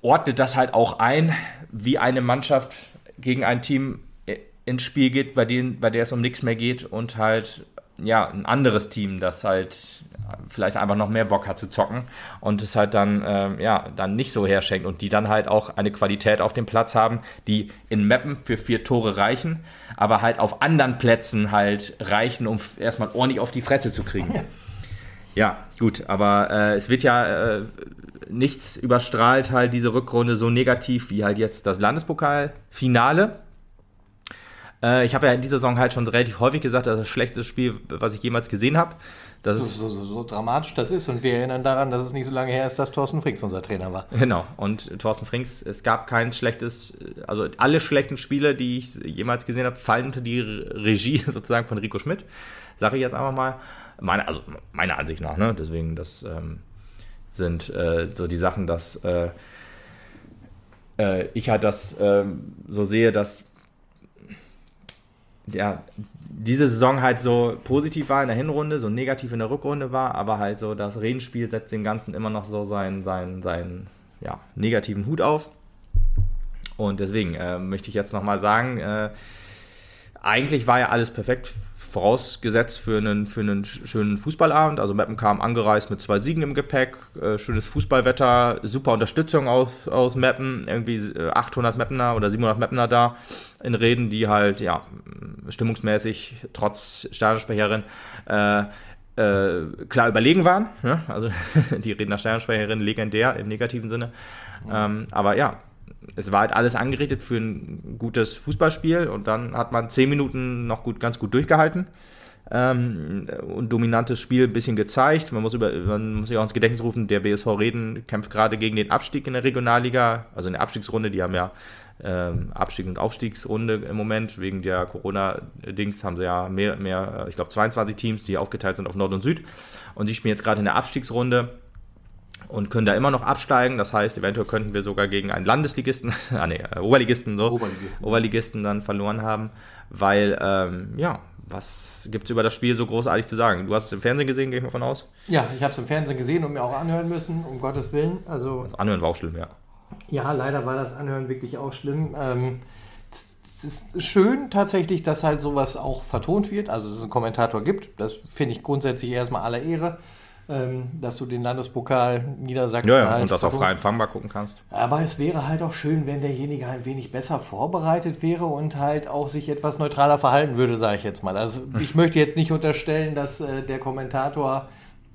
ordnet das halt auch ein, wie eine Mannschaft gegen ein Team äh, ins Spiel geht, bei, denen, bei der es um nichts mehr geht und halt ja, ein anderes Team, das halt vielleicht einfach noch mehr Bock hat zu zocken und es halt dann, ähm, ja, dann nicht so herschenkt und die dann halt auch eine Qualität auf dem Platz haben, die in Mappen für vier Tore reichen, aber halt auf anderen Plätzen halt reichen, um erstmal ordentlich auf die Fresse zu kriegen. Ja, gut, aber äh, es wird ja äh, nichts überstrahlt halt diese Rückrunde so negativ wie halt jetzt das Landespokalfinale. Äh, ich habe ja in dieser Saison halt schon relativ häufig gesagt, das ist das schlechteste Spiel, was ich jemals gesehen habe. Das So, ist so, so, so dramatisch das ist. Und wir erinnern daran, dass es nicht so lange her ist, dass Thorsten Frings unser Trainer war. Genau, und Thorsten Frings, es gab kein schlechtes, also alle schlechten Spiele, die ich jemals gesehen habe, fallen unter die Regie sozusagen von Rico Schmidt, sage ich jetzt einfach mal. Meine, also meiner Ansicht nach, ne? deswegen, das ähm, sind äh, so die Sachen, dass äh, äh, ich halt das ähm, so sehe, dass ja, diese Saison halt so positiv war in der Hinrunde, so negativ in der Rückrunde war, aber halt so das Redenspiel setzt dem Ganzen immer noch so seinen, seinen, seinen ja, negativen Hut auf. Und deswegen äh, möchte ich jetzt nochmal sagen, äh, eigentlich war ja alles perfekt vorausgesetzt für einen, für einen schönen Fußballabend. Also Meppen kam angereist mit zwei Siegen im Gepäck, äh, schönes Fußballwetter, super Unterstützung aus, aus Meppen, irgendwie äh, 800 Meppener oder 700 Meppener da in Reden, die halt, ja, stimmungsmäßig, trotz Stadionsprecherin, äh, äh, klar überlegen waren. Ne? Also die Redner Stadionsprecherin legendär im negativen Sinne. Ähm, aber ja, es war halt alles angerichtet für ein gutes Fußballspiel und dann hat man zehn Minuten noch gut, ganz gut durchgehalten ähm, und dominantes Spiel ein bisschen gezeigt. Man muss, über, man muss sich auch ins Gedächtnis rufen, der BSV Reden kämpft gerade gegen den Abstieg in der Regionalliga, also in der Abstiegsrunde. Die haben ja ähm, Abstieg- und Aufstiegsrunde im Moment. Wegen der Corona-Dings haben sie ja mehr, mehr ich glaube 22 Teams, die aufgeteilt sind auf Nord und Süd. Und die spielen jetzt gerade in der Abstiegsrunde und können da immer noch absteigen. Das heißt, eventuell könnten wir sogar gegen einen Landesligisten, ah nee, äh, Oberligisten so, Oberligisten. Oberligisten dann verloren haben, weil, ähm, ja, was gibt es über das Spiel so großartig zu sagen? Du hast es im Fernsehen gesehen, gehe ich mal von aus. Ja, ich habe es im Fernsehen gesehen und mir auch anhören müssen, um Gottes Willen. Also Das Anhören war auch schlimm, ja. Ja, leider war das Anhören wirklich auch schlimm. Ähm, es ist schön tatsächlich, dass halt sowas auch vertont wird, also dass es einen Kommentator gibt. Das finde ich grundsätzlich erstmal aller Ehre, dass du den Landespokal Niedersachsen Ja, ja, halt und das auf vertonst. frei empfangbar gucken kannst. Aber es wäre halt auch schön, wenn derjenige ein wenig besser vorbereitet wäre und halt auch sich etwas neutraler verhalten würde, sage ich jetzt mal. Also ich möchte jetzt nicht unterstellen, dass äh, der Kommentator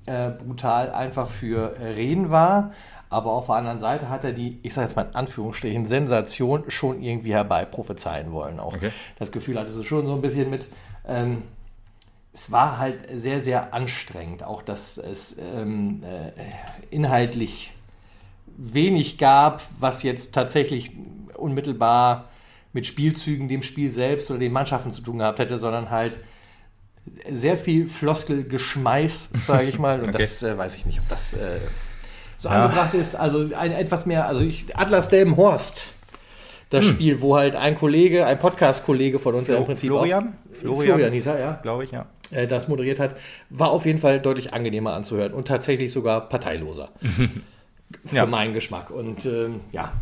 äh, brutal einfach für äh, Reden war. Aber auf der anderen Seite hat er die, ich sage jetzt mal in Anführungsstrichen, Sensation schon irgendwie herbei prophezeien wollen. Auch Okay. das Gefühl hattest du schon so ein bisschen mit, ähm, es war halt sehr, sehr anstrengend. Auch, dass es ähm, äh, inhaltlich wenig gab, was jetzt tatsächlich unmittelbar mit Spielzügen, dem Spiel selbst oder den Mannschaften zu tun gehabt hätte, sondern halt sehr viel Floskelgeschmeiß, sage ich mal. Und okay. das äh, weiß ich nicht, ob das äh, so ja. angebracht ist. Also ein etwas mehr, also ich, Atlas Delmenhorst, das hm. Spiel, wo halt ein Kollege, ein Podcast-Kollege von uns Flo, im Prinzip Florian? Auch, Florian, Florian hieß er, ja. Glaube ich, ja. Äh, das moderiert hat, war auf jeden Fall deutlich angenehmer anzuhören und tatsächlich sogar parteiloser. für ja. meinen Geschmack. Und ähm, ja,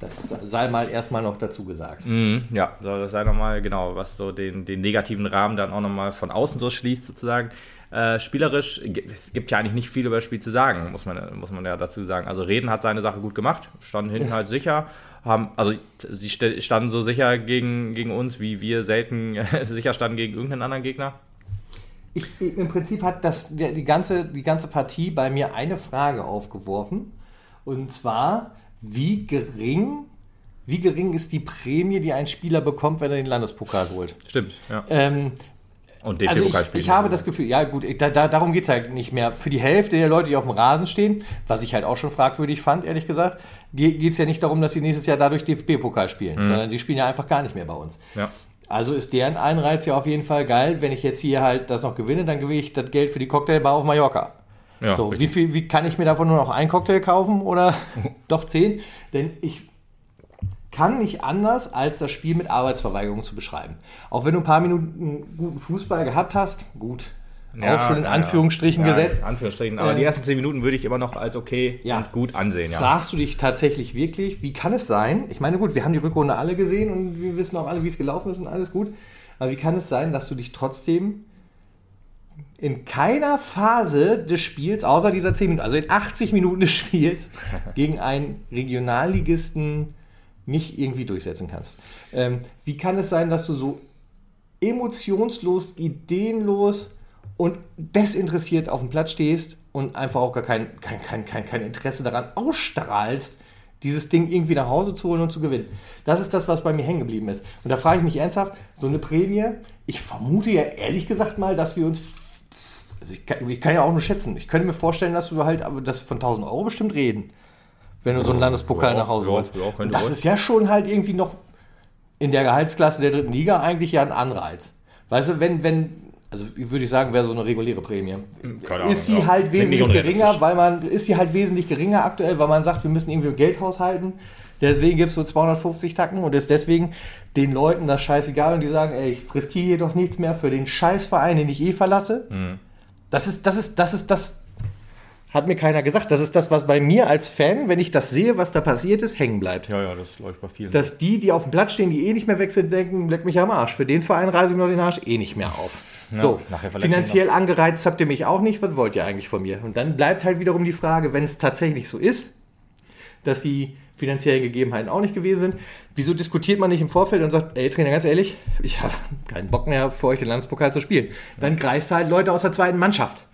das sei mal erstmal noch dazu gesagt. Mm, ja, das sei nochmal, genau, was so den, den negativen Rahmen dann auch nochmal von außen so schließt, sozusagen. Äh, spielerisch, es gibt ja eigentlich nicht viel über das Spiel zu sagen, muss man, muss man ja dazu sagen. Also Reden hat seine Sache gut gemacht, standen hinten halt sicher, haben, also sie standen so sicher gegen, gegen uns, wie wir selten sicher standen gegen irgendeinen anderen Gegner. Ich, Im Prinzip hat das, die, ganze, die ganze Partie bei mir eine Frage aufgeworfen. Und zwar, wie gering, wie gering ist die Prämie, die ein Spieler bekommt, wenn er den Landespokal holt? Stimmt, ja. Ähm, und den also ich, ich habe das Gefühl, ja gut, da, da, darum geht es halt nicht mehr. Für die Hälfte der Leute, die auf dem Rasen stehen, was ich halt auch schon fragwürdig fand, ehrlich gesagt, geht es ja nicht darum, dass sie nächstes Jahr dadurch DFB-Pokal spielen, mhm. sondern die spielen ja einfach gar nicht mehr bei uns. Ja. Also ist deren Einreiz ja auf jeden Fall geil. Wenn ich jetzt hier halt das noch gewinne, dann gewinne ich das Geld für die Cocktailbar auf Mallorca. Ja, so, wie, viel, wie kann ich mir davon nur noch einen Cocktail kaufen oder doch zehn? Denn ich kann nicht anders, als das Spiel mit Arbeitsverweigerung zu beschreiben. Auch wenn du ein paar Minuten guten Fußball gehabt hast, gut, ja, auch schon in Anführungsstrichen gesetzt. Anführungsstrichen, aber äh, die ersten zehn Minuten würde ich immer noch als okay ja. und gut ansehen. Fragst du dich tatsächlich wirklich, wie kann es sein? Ich meine, gut, wir haben die Rückrunde alle gesehen und wir wissen auch alle, wie es gelaufen ist und alles gut. Aber wie kann es sein, dass du dich trotzdem in keiner Phase des Spiels, außer dieser 10 Minuten, also in 80 Minuten des Spiels, gegen einen Regionalligisten nicht irgendwie durchsetzen kannst? Ähm, wie kann es sein, dass du so emotionslos, ideenlos und desinteressiert auf dem Platz stehst und einfach auch gar kein, kein, kein, kein, kein Interesse daran ausstrahlst, dieses Ding irgendwie nach Hause zu holen und zu gewinnen. Das ist das, was bei mir hängen geblieben ist. Und da frage ich mich ernsthaft, so eine Prämie, ich vermute ja ehrlich gesagt mal, dass wir uns, also ich kann, ich kann ja auch nur schätzen, ich könnte mir vorstellen, dass wir halt das von 1000 Euro bestimmt reden, wenn du so einen Landespokal ja, nach Hause ja, holst. Ja, das ist ja schon halt irgendwie noch in der Gehaltsklasse der dritten Liga eigentlich ja ein Anreiz. Weißt du, wenn, wenn also würde ich sagen, wäre so eine reguläre Prämie. Keine ist sie ja. halt wesentlich geringer, weil man, ist sie halt wesentlich geringer aktuell, weil man sagt, wir müssen irgendwie Geld haushalten. Deswegen gibt es so 250 Tacken und ist deswegen den Leuten das scheißegal und die sagen, ey, ich riskiere hier doch nichts mehr für den Scheißverein, den ich eh verlasse. Mhm. Das ist, das ist, das ist das, hat mir keiner gesagt. Das ist das, was bei mir als Fan, wenn ich das sehe, was da passiert ist, hängen bleibt. Ja, ja, das läuft bei vielen. Dass die, die auf dem Platz stehen, die eh nicht mehr wechseln, denken, leck mich am Arsch. Für den Verein reise ich mir den Arsch eh nicht mehr auf. Ja, so, finanziell angereizt habt ihr mich auch nicht. Was wollt ihr eigentlich von mir? Und dann bleibt halt wiederum die Frage, wenn es tatsächlich so ist, dass die finanziellen Gegebenheiten auch nicht gewesen sind, wieso diskutiert man nicht im Vorfeld und sagt, ey Trainer, ganz ehrlich, ich habe keinen Bock mehr, für euch den Landespokal zu spielen. Dann greifst du halt Leute aus der zweiten Mannschaft.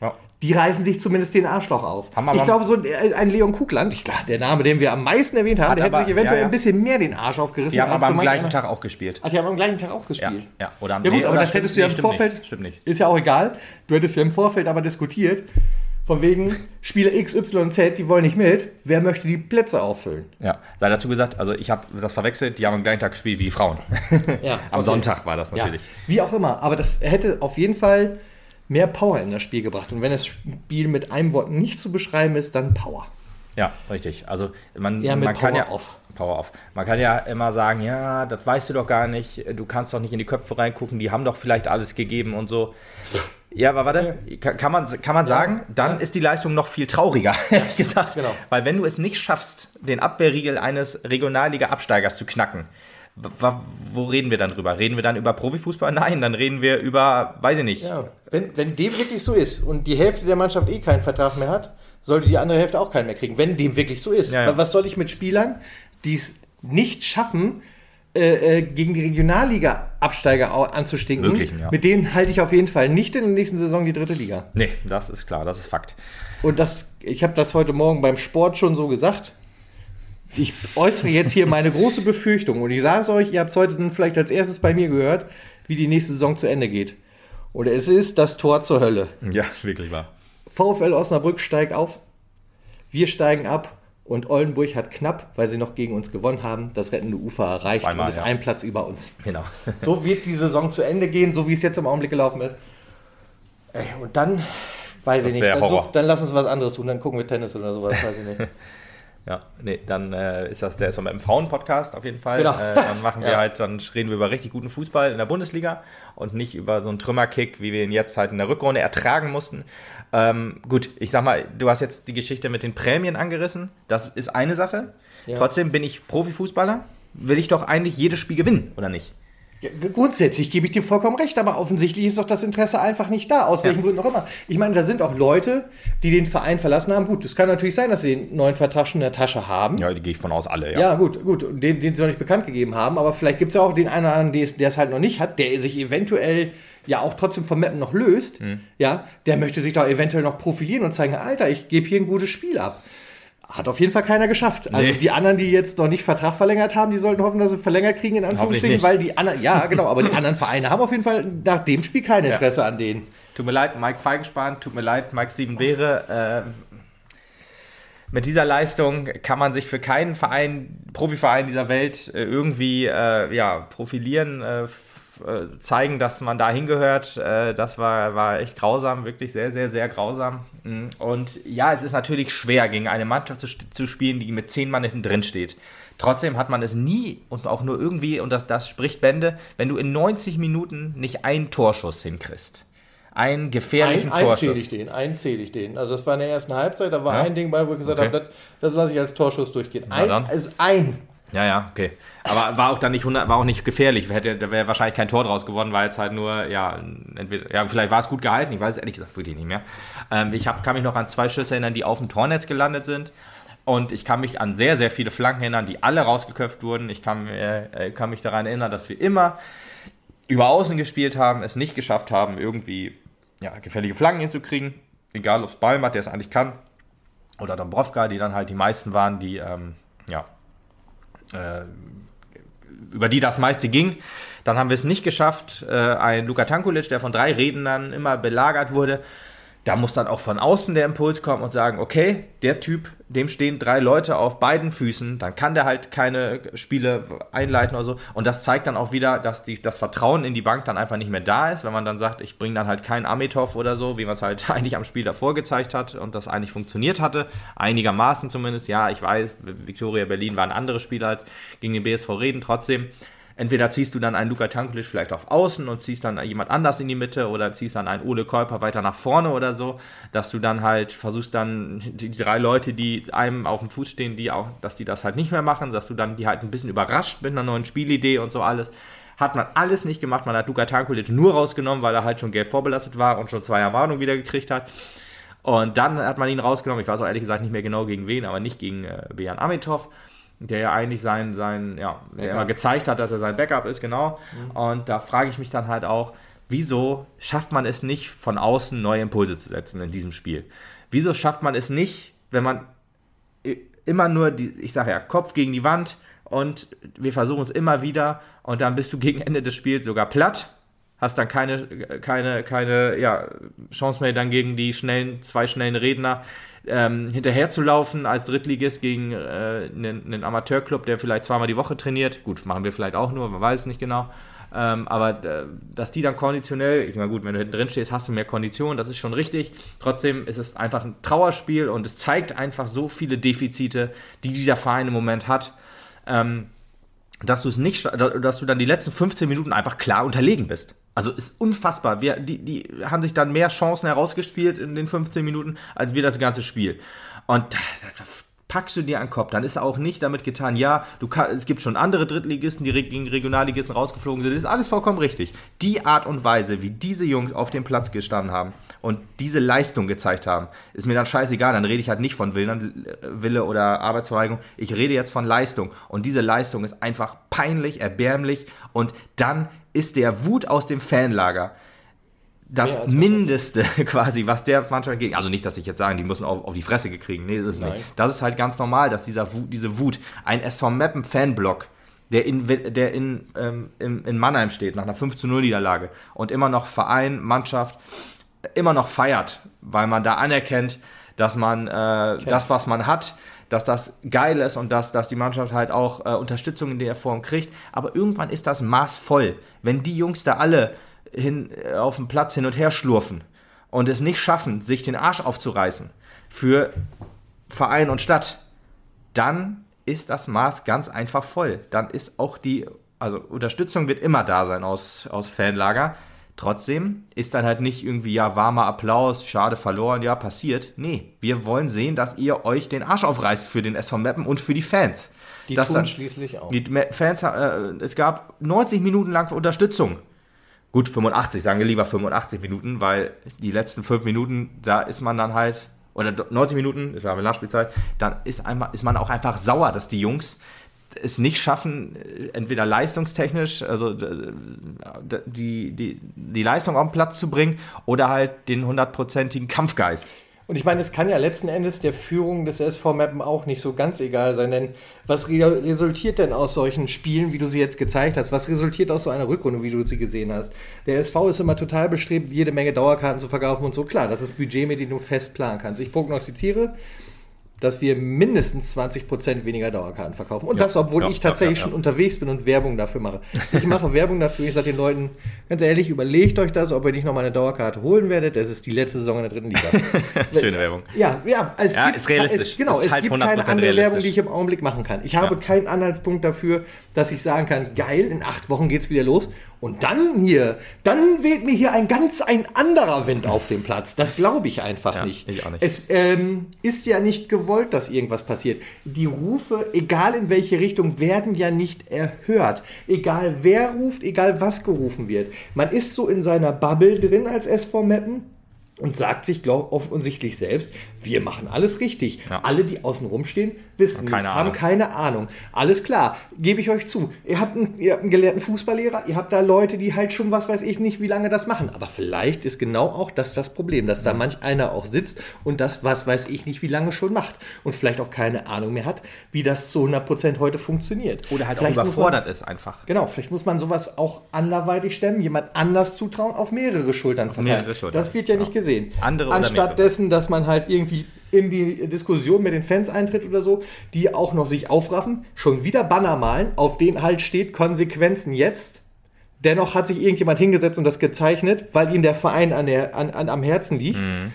Ja die reißen sich zumindest den Arschloch auf. ich glaube, so ein Leon Kugland, ich glaube, der Name, den wir am meisten erwähnt haben, der aber, hätte sich eventuell ja, ja. ein bisschen mehr den Arsch aufgerissen. Die haben aber am gleichen Tag auch gespielt. Ach, die haben am gleichen Tag auch gespielt. Ja, ja. Oder am ja gut, aber das hättest du ja im Vorfeld. Nicht. Stimmt nicht. Ist ja auch egal. Du hättest ja im Vorfeld aber diskutiert. Von wegen, Spieler X, Y, Z, die wollen nicht mit. Wer möchte die Plätze auffüllen? Ja, sei dazu gesagt, also ich habe das verwechselt, die haben am gleichen Tag gespielt wie die Frauen. Ja, am okay. Sonntag war das natürlich. Wie auch immer, aber das hätte auf jeden Fall mehr Power in das Spiel gebracht. Und wenn das Spiel mit einem Wort nicht zu beschreiben ist, dann Power. Ja, richtig. Also man, ja, man kann ja off. Power off. Man kann ja immer sagen, ja, das weißt du doch gar nicht. Du kannst doch nicht in die Köpfe reingucken. Die haben doch vielleicht alles gegeben und so. Ja, aber warte, kann man, kann man sagen, dann ja. ist die Leistung noch viel trauriger, ehrlich gesagt. Genau. Weil wenn du es nicht schaffst, den Abwehrriegel eines Regionalliga-Absteigers zu knacken, wo reden wir dann drüber? Reden wir dann über Profifußball? Nein, dann reden wir über, weiß ich nicht. Ja, wenn, wenn dem wirklich so ist und die Hälfte der Mannschaft eh keinen Vertrag mehr hat, sollte die andere Hälfte auch keinen mehr kriegen. Wenn dem wirklich so ist. Ja, ja. Was soll ich mit Spielern, die es nicht schaffen, äh, äh gegen die Regionalliga-Absteiger anzustinken? Möglichen, ja. Mit denen halte ich auf jeden Fall nicht in der nächsten Saison die dritte Liga. Nee, das ist klar, das ist Fakt. Und das, ich habe das heute Morgen beim Sport schon so gesagt ich äußere jetzt hier meine große Befürchtung und ich sage es euch, ihr habt es heute dann vielleicht als erstes bei mir gehört, wie die nächste Saison zu Ende geht. Oder es ist das Tor zur Hölle. Ja, wirklich wahr. VfL Osnabrück steigt auf, wir steigen ab und Oldenburg hat knapp, weil sie noch gegen uns gewonnen haben, das rettende Ufer erreicht Zweimal, und ist ja. ein Platz über uns. Genau. So wird die Saison zu Ende gehen, so wie es jetzt im Augenblick gelaufen ist. Und dann, weiß Das ich nicht, dann, so, dann lass uns was anderes tun, dann gucken wir Tennis oder sowas, weiß ich nicht. Ja, nee, dann äh, ist das der dem Frauen-Podcast auf jeden Fall. Genau. Äh, dann machen wir Ja. halt, dann reden wir über richtig guten Fußball in der Bundesliga und nicht über so einen Trümmerkick, wie wir ihn jetzt halt in der Rückrunde ertragen mussten. Ähm, gut, ich sag mal, du hast jetzt die Geschichte mit den Prämien angerissen. Das ist eine Sache. Ja. Trotzdem bin ich Profifußballer. Will ich doch eigentlich jedes Spiel gewinnen, oder nicht? Ja, grundsätzlich gebe ich dir vollkommen recht, aber offensichtlich ist doch das Interesse einfach nicht da, aus welchen Gründen auch immer. Ich meine, da sind auch Leute, die den Verein verlassen haben. Gut, es kann natürlich sein, dass sie den neuen Vertrag schon in der Tasche haben. Ja, die gehe ich von aus alle, Ja, gut, gut. Und Den, den sie noch nicht bekannt gegeben haben, aber vielleicht gibt es ja auch den einen oder anderen, der es- halt noch nicht hat, der sich eventuell ja auch trotzdem vom Mappen noch löst. Mhm. Ja, der möchte sich doch eventuell noch profilieren und zeigen, Alter, ich gebe hier ein gutes Spiel ab. Hat auf jeden Fall keiner geschafft. Also Nee. die anderen, die jetzt noch nicht Vertrag verlängert haben, die sollten hoffen, dass sie verlängert kriegen, in Anführungsstrichen, weil die anderen, ja, genau, aber die anderen Vereine haben auf jeden Fall nach dem Spiel kein Interesse an denen. Tut mir leid, Mike Feigenspahn, tut mir leid, Mike Steven Beere. Äh, mit dieser Leistung kann man sich für keinen Verein, Profiverein dieser Welt äh, irgendwie äh, ja, profilieren, äh, äh, zeigen, dass man da hingehört. Äh, das war, war echt grausam, wirklich sehr, sehr, sehr grausam. Mm, Und ja, es ist natürlich schwer, gegen eine Mannschaft zu, zu spielen, die mit zehn Mann hinten drin steht. Trotzdem hat man es nie und auch nur irgendwie, und das, das spricht Bände, wenn du in 90 Minuten nicht einen Torschuss hinkriegst. Einen gefährlichen Ein, Torschuss. ich den, einen zähle ich den. Also das war in der ersten Halbzeit, da war Ja? ein Ding bei, wo ich gesagt Okay. habe, das, das lasse ich als Torschuss durchgehen. Ein, also ein. Ja, ja, okay. Aber war auch dann nicht 100, war auch nicht gefährlich. Hätte, da wäre wahrscheinlich kein Tor draus geworden, war jetzt halt nur, ja, entweder, ja, vielleicht war es gut gehalten, ich weiß es ehrlich gesagt wirklich nicht mehr. Ähm, ich hab, kann mich noch an zwei Schüsse erinnern, die auf dem Tornetz gelandet sind. Und ich kann mich an sehr, sehr viele Flanken erinnern, die alle rausgeköpft wurden. Ich kann, äh, kann mich daran erinnern, dass wir immer über Außen gespielt haben, es nicht geschafft haben, irgendwie ja, gefährliche Flanken hinzukriegen. Egal, ob es Ballmatt, der es eigentlich kann, oder Dombrovka, die dann halt die meisten waren, die ähm, ja, äh, über die das meiste ging. Dann haben wir es nicht geschafft, äh, ein Luka Tankulic, der von drei Rednern immer belagert wurde. Da muss dann auch von außen der Impuls kommen und sagen, okay, der Typ, dem stehen drei Leute auf beiden Füßen, dann kann der halt keine Spiele einleiten oder so. Und das zeigt dann auch wieder, dass die, das Vertrauen in die Bank dann einfach nicht mehr da ist, wenn man dann sagt, ich bringe dann halt keinen Amitov oder so, wie man es halt eigentlich am Spiel davor gezeigt hat und das eigentlich funktioniert hatte. Einigermaßen zumindest. Ja, ich weiß, Viktoria Berlin waren andere Spieler als gegen den BSV Reden. Trotzdem, entweder ziehst du dann einen Luka Tankulic vielleicht auf Außen und ziehst dann jemand anders in die Mitte oder ziehst dann einen Ole Käuper weiter nach vorne oder so, dass du dann halt versuchst dann die drei Leute, die einem auf dem Fuß stehen, die auch, dass die das halt nicht mehr machen, dass du dann die halt ein bisschen überrascht mit einer neuen Spielidee und so alles. Hat man alles nicht gemacht. Man hat Luka Tankulic nur rausgenommen, weil er halt schon gelb vorbelastet war und schon zwei Ermahnungen wieder gekriegt hat. Und dann hat man ihn rausgenommen. Ich weiß auch ehrlich gesagt nicht mehr genau gegen wen, aber nicht gegen äh, Bejan Amitov, der ja eigentlich sein, sein ja, der immer gezeigt hat, dass er sein Backup ist, genau. Und da frage ich mich dann halt auch, wieso schafft man es nicht, von außen neue Impulse zu setzen in diesem Spiel? Wieso schafft man es nicht, wenn man immer nur, die, ich sage ja, Kopf gegen die Wand und wir versuchen es immer wieder und dann bist du gegen Ende des Spiels sogar platt, hast dann keine, keine, keine ja, Chance mehr dann gegen die schnellen, zwei schnellen Redner ähm, hinterher zu laufen als Drittligist gegen äh, einen, einen Amateurclub, der vielleicht zweimal die Woche trainiert. Gut, machen wir vielleicht auch nur, man weiß es nicht genau. Ähm, aber äh, dass die dann konditionell, ich meine, gut, wenn du hinten drin stehst, hast du mehr Kondition, das ist schon richtig. Trotzdem ist es einfach ein Trauerspiel und es zeigt einfach so viele Defizite, die dieser Verein im Moment hat. Ähm, dass du es nicht, dass du dann die letzten 15 Minuten einfach klar unterlegen bist. Also ist unfassbar. Wir, die, die haben sich dann mehr Chancen herausgespielt in den 15 Minuten, als wir das ganze Spiel. Und da, da packst du dir an den Kopf. Dann ist auch nicht damit getan, ja, du kann, es gibt schon andere Drittligisten, die gegen Regionalligisten rausgeflogen sind. Das ist alles vollkommen richtig. Die Art und Weise, wie diese Jungs auf dem Platz gestanden haben und diese Leistung gezeigt haben, ist mir dann scheißegal. Dann rede ich halt nicht von Willen, Wille oder Arbeitsverweigerung. Ich rede jetzt von Leistung. Und diese Leistung ist einfach peinlich, erbärmlich. Und dann ist der Wut aus dem Fanlager das als Mindeste quasi, was der Mannschaft gegen. Also nicht, dass ich jetzt sagen, die müssen auf, auf die Fresse gekriegen. Nee, das ist Nein. nicht. Das ist halt ganz normal, dass dieser Wut, diese Wut, ein SV Meppen Fanblock, der in, der in, ähm, in, in Mannheim steht, nach einer 5 zu 0 Niederlage und immer noch Verein, Mannschaft immer noch feiert, weil man da anerkennt, dass man äh, das, was man hat, dass das geil ist und dass, dass die Mannschaft halt auch äh, Unterstützung in der Form kriegt. Aber irgendwann ist das Maß voll. Wenn die Jungs da alle hin, äh, auf dem Platz hin und her schlurfen und es nicht schaffen, sich den Arsch aufzureißen für Verein und Stadt, dann ist das Maß ganz einfach voll. Dann ist auch die, also Unterstützung wird immer da sein aus, aus Fanlager. Trotzdem ist dann halt nicht irgendwie, ja, warmer Applaus, schade verloren, ja, passiert. Nee, wir wollen sehen, dass ihr euch den Arsch aufreißt für den SV Meppen und für die Fans. Die das tun dann, schließlich auch. Die Fans, äh, es gab 90 Minuten lang Unterstützung. Gut, 85, sagen wir lieber 85 Minuten, weil die letzten 5 Minuten, da ist man dann halt, oder 90 Minuten, das war eine Nachspielzeit, dann ist, einfach, ist man auch einfach sauer, dass die Jungs es nicht schaffen, entweder leistungstechnisch, also die, die, die Leistung auf den Platz zu bringen oder halt den hundertprozentigen Kampfgeist. Und ich meine, es kann ja letzten Endes der Führung des SV Mappen auch nicht so ganz egal sein, denn was re resultiert denn aus solchen Spielen, wie du sie jetzt gezeigt hast? Was resultiert aus so einer Rückrunde, wie du sie gesehen hast? Der SV ist immer total bestrebt, jede Menge Dauerkarten zu verkaufen und so. Klar, das ist Budget, mit dem du fest planen kannst. Ich prognostiziere, dass wir mindestens 20% weniger Dauerkarten verkaufen. Und ja, das, obwohl ja, ich tatsächlich ja, schon unterwegs bin und Werbung dafür mache. Ich mache Werbung dafür, ich sage den Leuten, ganz ehrlich, überlegt euch das, ob ihr nicht nochmal eine Dauerkarte holen werdet. Das ist die letzte Saison in der dritten Liga. Schöne Werbung. Ja, ja, es gibt, ist realistisch. Es, genau, es, es halt gibt keine andere Werbung, die ich im Augenblick machen kann. Ich habe keinen Anhaltspunkt dafür, dass ich sagen kann, geil, in acht Wochen geht es wieder los und dann hier, dann weht mir hier ein ganz ein anderer Wind auf dem Platz. Das glaube ich einfach ja, nicht. Ich auch nicht. Es ähm, ist ja nicht gewollt, dass irgendwas passiert. Die Rufe, egal in welche Richtung, werden ja nicht erhört. Egal wer ruft, egal was gerufen wird. Man ist so in seiner Bubble drin als SV Meppen und sagt sich, glaube offensichtlich selbst, wir machen alles richtig. Ja. Alle, die außen rumstehen, wissen keine haben keine Ahnung. Alles klar, gebe ich euch zu. Ihr habt, einen, ihr habt einen gelehrten Fußballlehrer, ihr habt da Leute, die halt schon, was weiß ich nicht, wie lange das machen. Aber vielleicht ist genau auch das das Problem, dass da manch einer auch sitzt und das, was weiß ich nicht, wie lange schon macht. Und vielleicht auch keine Ahnung mehr hat, wie das zu 100% heute funktioniert. Oder halt vielleicht auch überfordert man, ist einfach. Genau, vielleicht muss man sowas auch anderweitig stemmen, jemand anders zutrauen, auf mehrere Schultern verteilen. Mehrere Schultern. Das wird ja, ja. nicht gesehen. Andere Anstatt dessen, dass man halt irgendwie in die Diskussion mit den Fans eintritt oder so, die auch noch sich aufraffen, schon wieder Banner malen, auf denen halt steht Konsequenzen jetzt. Dennoch hat sich irgendjemand hingesetzt und das gezeichnet, weil ihm der Verein an der, an, an, am Herzen liegt. Mhm.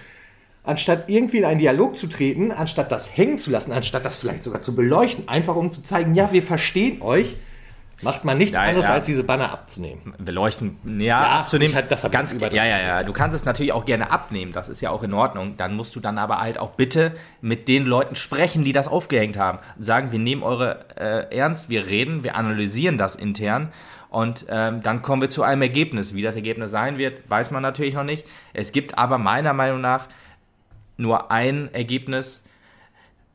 Anstatt irgendwie in einen Dialog zu treten, anstatt das hängen zu lassen, anstatt das vielleicht sogar zu beleuchten, einfach um zu zeigen, ja, wir verstehen euch, Macht man nichts ja, anderes, ja. als diese Banner abzunehmen. Wir leuchten, ja, ja abzunehmen. Halt, das ganz Ja, ja, ja. Du kannst es natürlich auch gerne abnehmen, das ist ja auch in Ordnung. Dann musst du dann aber halt auch bitte mit den Leuten sprechen, die das aufgehängt haben. Sagen, wir nehmen eure äh, ernst, wir reden, wir analysieren das intern und ähm, dann kommen wir zu einem Ergebnis. Wie das Ergebnis sein wird, weiß man natürlich noch nicht. Es gibt aber meiner Meinung nach nur ein Ergebnis,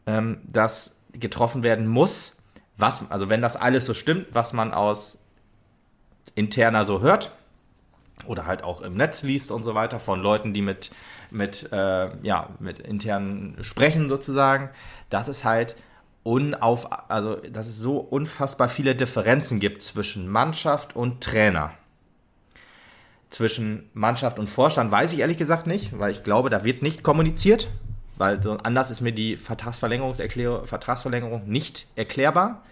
ähm, das getroffen werden muss was, also wenn das alles so stimmt, was man aus interner so hört oder halt auch im Netz liest und so weiter von Leuten, die mit, mit, äh, ja, mit internen sprechen sozusagen, dass es halt unauf, also dass es so unfassbar viele Differenzen gibt zwischen Mannschaft und Trainer. Zwischen Mannschaft und Vorstand weiß ich ehrlich gesagt nicht, weil ich glaube, da wird nicht kommuniziert. Weil so anders ist mir die Vertragsverlängerung nicht erklärbar.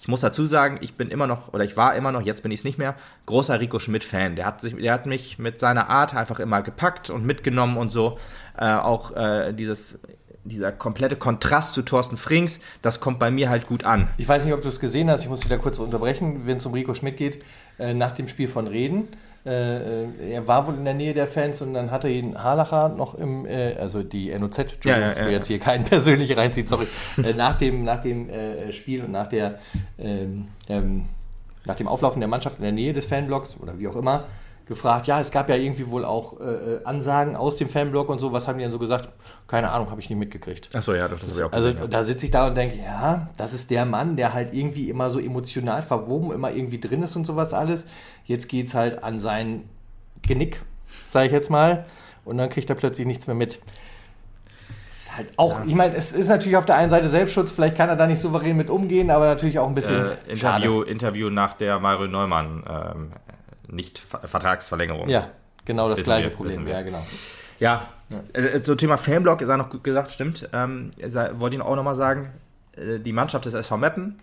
Ich muss dazu sagen, ich bin immer noch, oder ich war immer noch, jetzt bin ich es nicht mehr, großer Rico Schmidt-Fan. Der hat, der hat mich mit seiner Art einfach immer gepackt und mitgenommen und so. Äh, auch äh, dieses, dieser komplette Kontrast zu Thorsten Frings, das kommt bei mir halt gut an. Ich weiß nicht, ob du es gesehen hast, ich muss da kurz unterbrechen, wenn es um Rico Schmidt geht, äh, nach dem Spiel von Reden äh, äh, er war wohl in der Nähe der Fans und dann hatte ihn Harlacher noch im, äh, also die NOZ, ja, ja, ich will jetzt hier keinen persönlich reinziehen, sorry, äh, nach dem, nach dem äh, Spiel und nach der ähm, ähm, nach dem Auflaufen der Mannschaft in der Nähe des Fanblocks oder wie auch immer, gefragt, ja, es gab ja irgendwie wohl auch äh, äh, Ansagen aus dem Fanblog und so, was haben die denn so gesagt? Keine Ahnung, habe ich nicht mitgekriegt. Achso, ja, das, das habe ich auch Also gesehen, ja. da sitze ich da und denke, ja, das ist der Mann, der halt irgendwie immer so emotional verwoben, immer irgendwie drin ist und sowas alles. Jetzt geht es halt an sein Genick, sage ich jetzt mal, und dann kriegt er plötzlich nichts mehr mit. halt auch, ich meine, es ist natürlich auf der einen Seite Selbstschutz, vielleicht kann er da nicht souverän mit umgehen, aber natürlich auch ein bisschen. Äh, Interview, Interview nach der Mario Neumann ähm, nicht Vertragsverlängerung. Ja, genau das Wissen gleiche wir, Problem. Ja, genau. Ja, äh, so Thema Fanblock, ist er noch gut gesagt, stimmt. Ähm, sei- wollte ich auch nochmal sagen, äh, die Mannschaft des SV Meppen,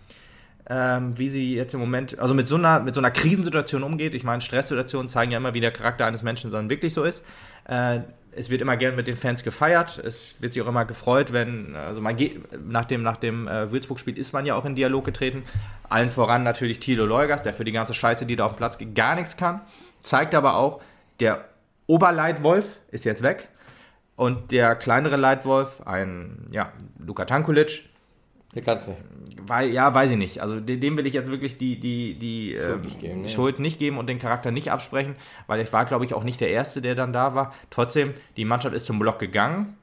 ähm, wie sie jetzt im Moment, also mit so einer, mit so einer Krisensituation umgeht. Ich meine, Stresssituationen zeigen ja immer, wie der Charakter eines Menschen dann wirklich so ist. Äh, es wird immer gern mit den Fans gefeiert. Es wird sich auch immer gefreut, wenn, also man geht, nach dem, nach dem äh, Würzburg-Spiel ist man ja auch in Dialog getreten. Allen voran natürlich Thilo Leugers, der für die ganze Scheiße, die da auf dem Platz geht, gar nichts kann. Zeigt aber auch, der Oberleitwolf ist jetzt weg. Und der kleinere Leitwolf, ein, ja, Luka Tankulic, Der kann's nicht. weil, ja, weiß ich nicht. Also de- dem will ich jetzt wirklich die, die, die ähm, nicht geben, ne? Schuld nicht geben und den Charakter nicht absprechen, weil ich war, glaube ich, auch nicht der Erste, der dann da war. Trotzdem, die Mannschaft ist zum Block gegangen.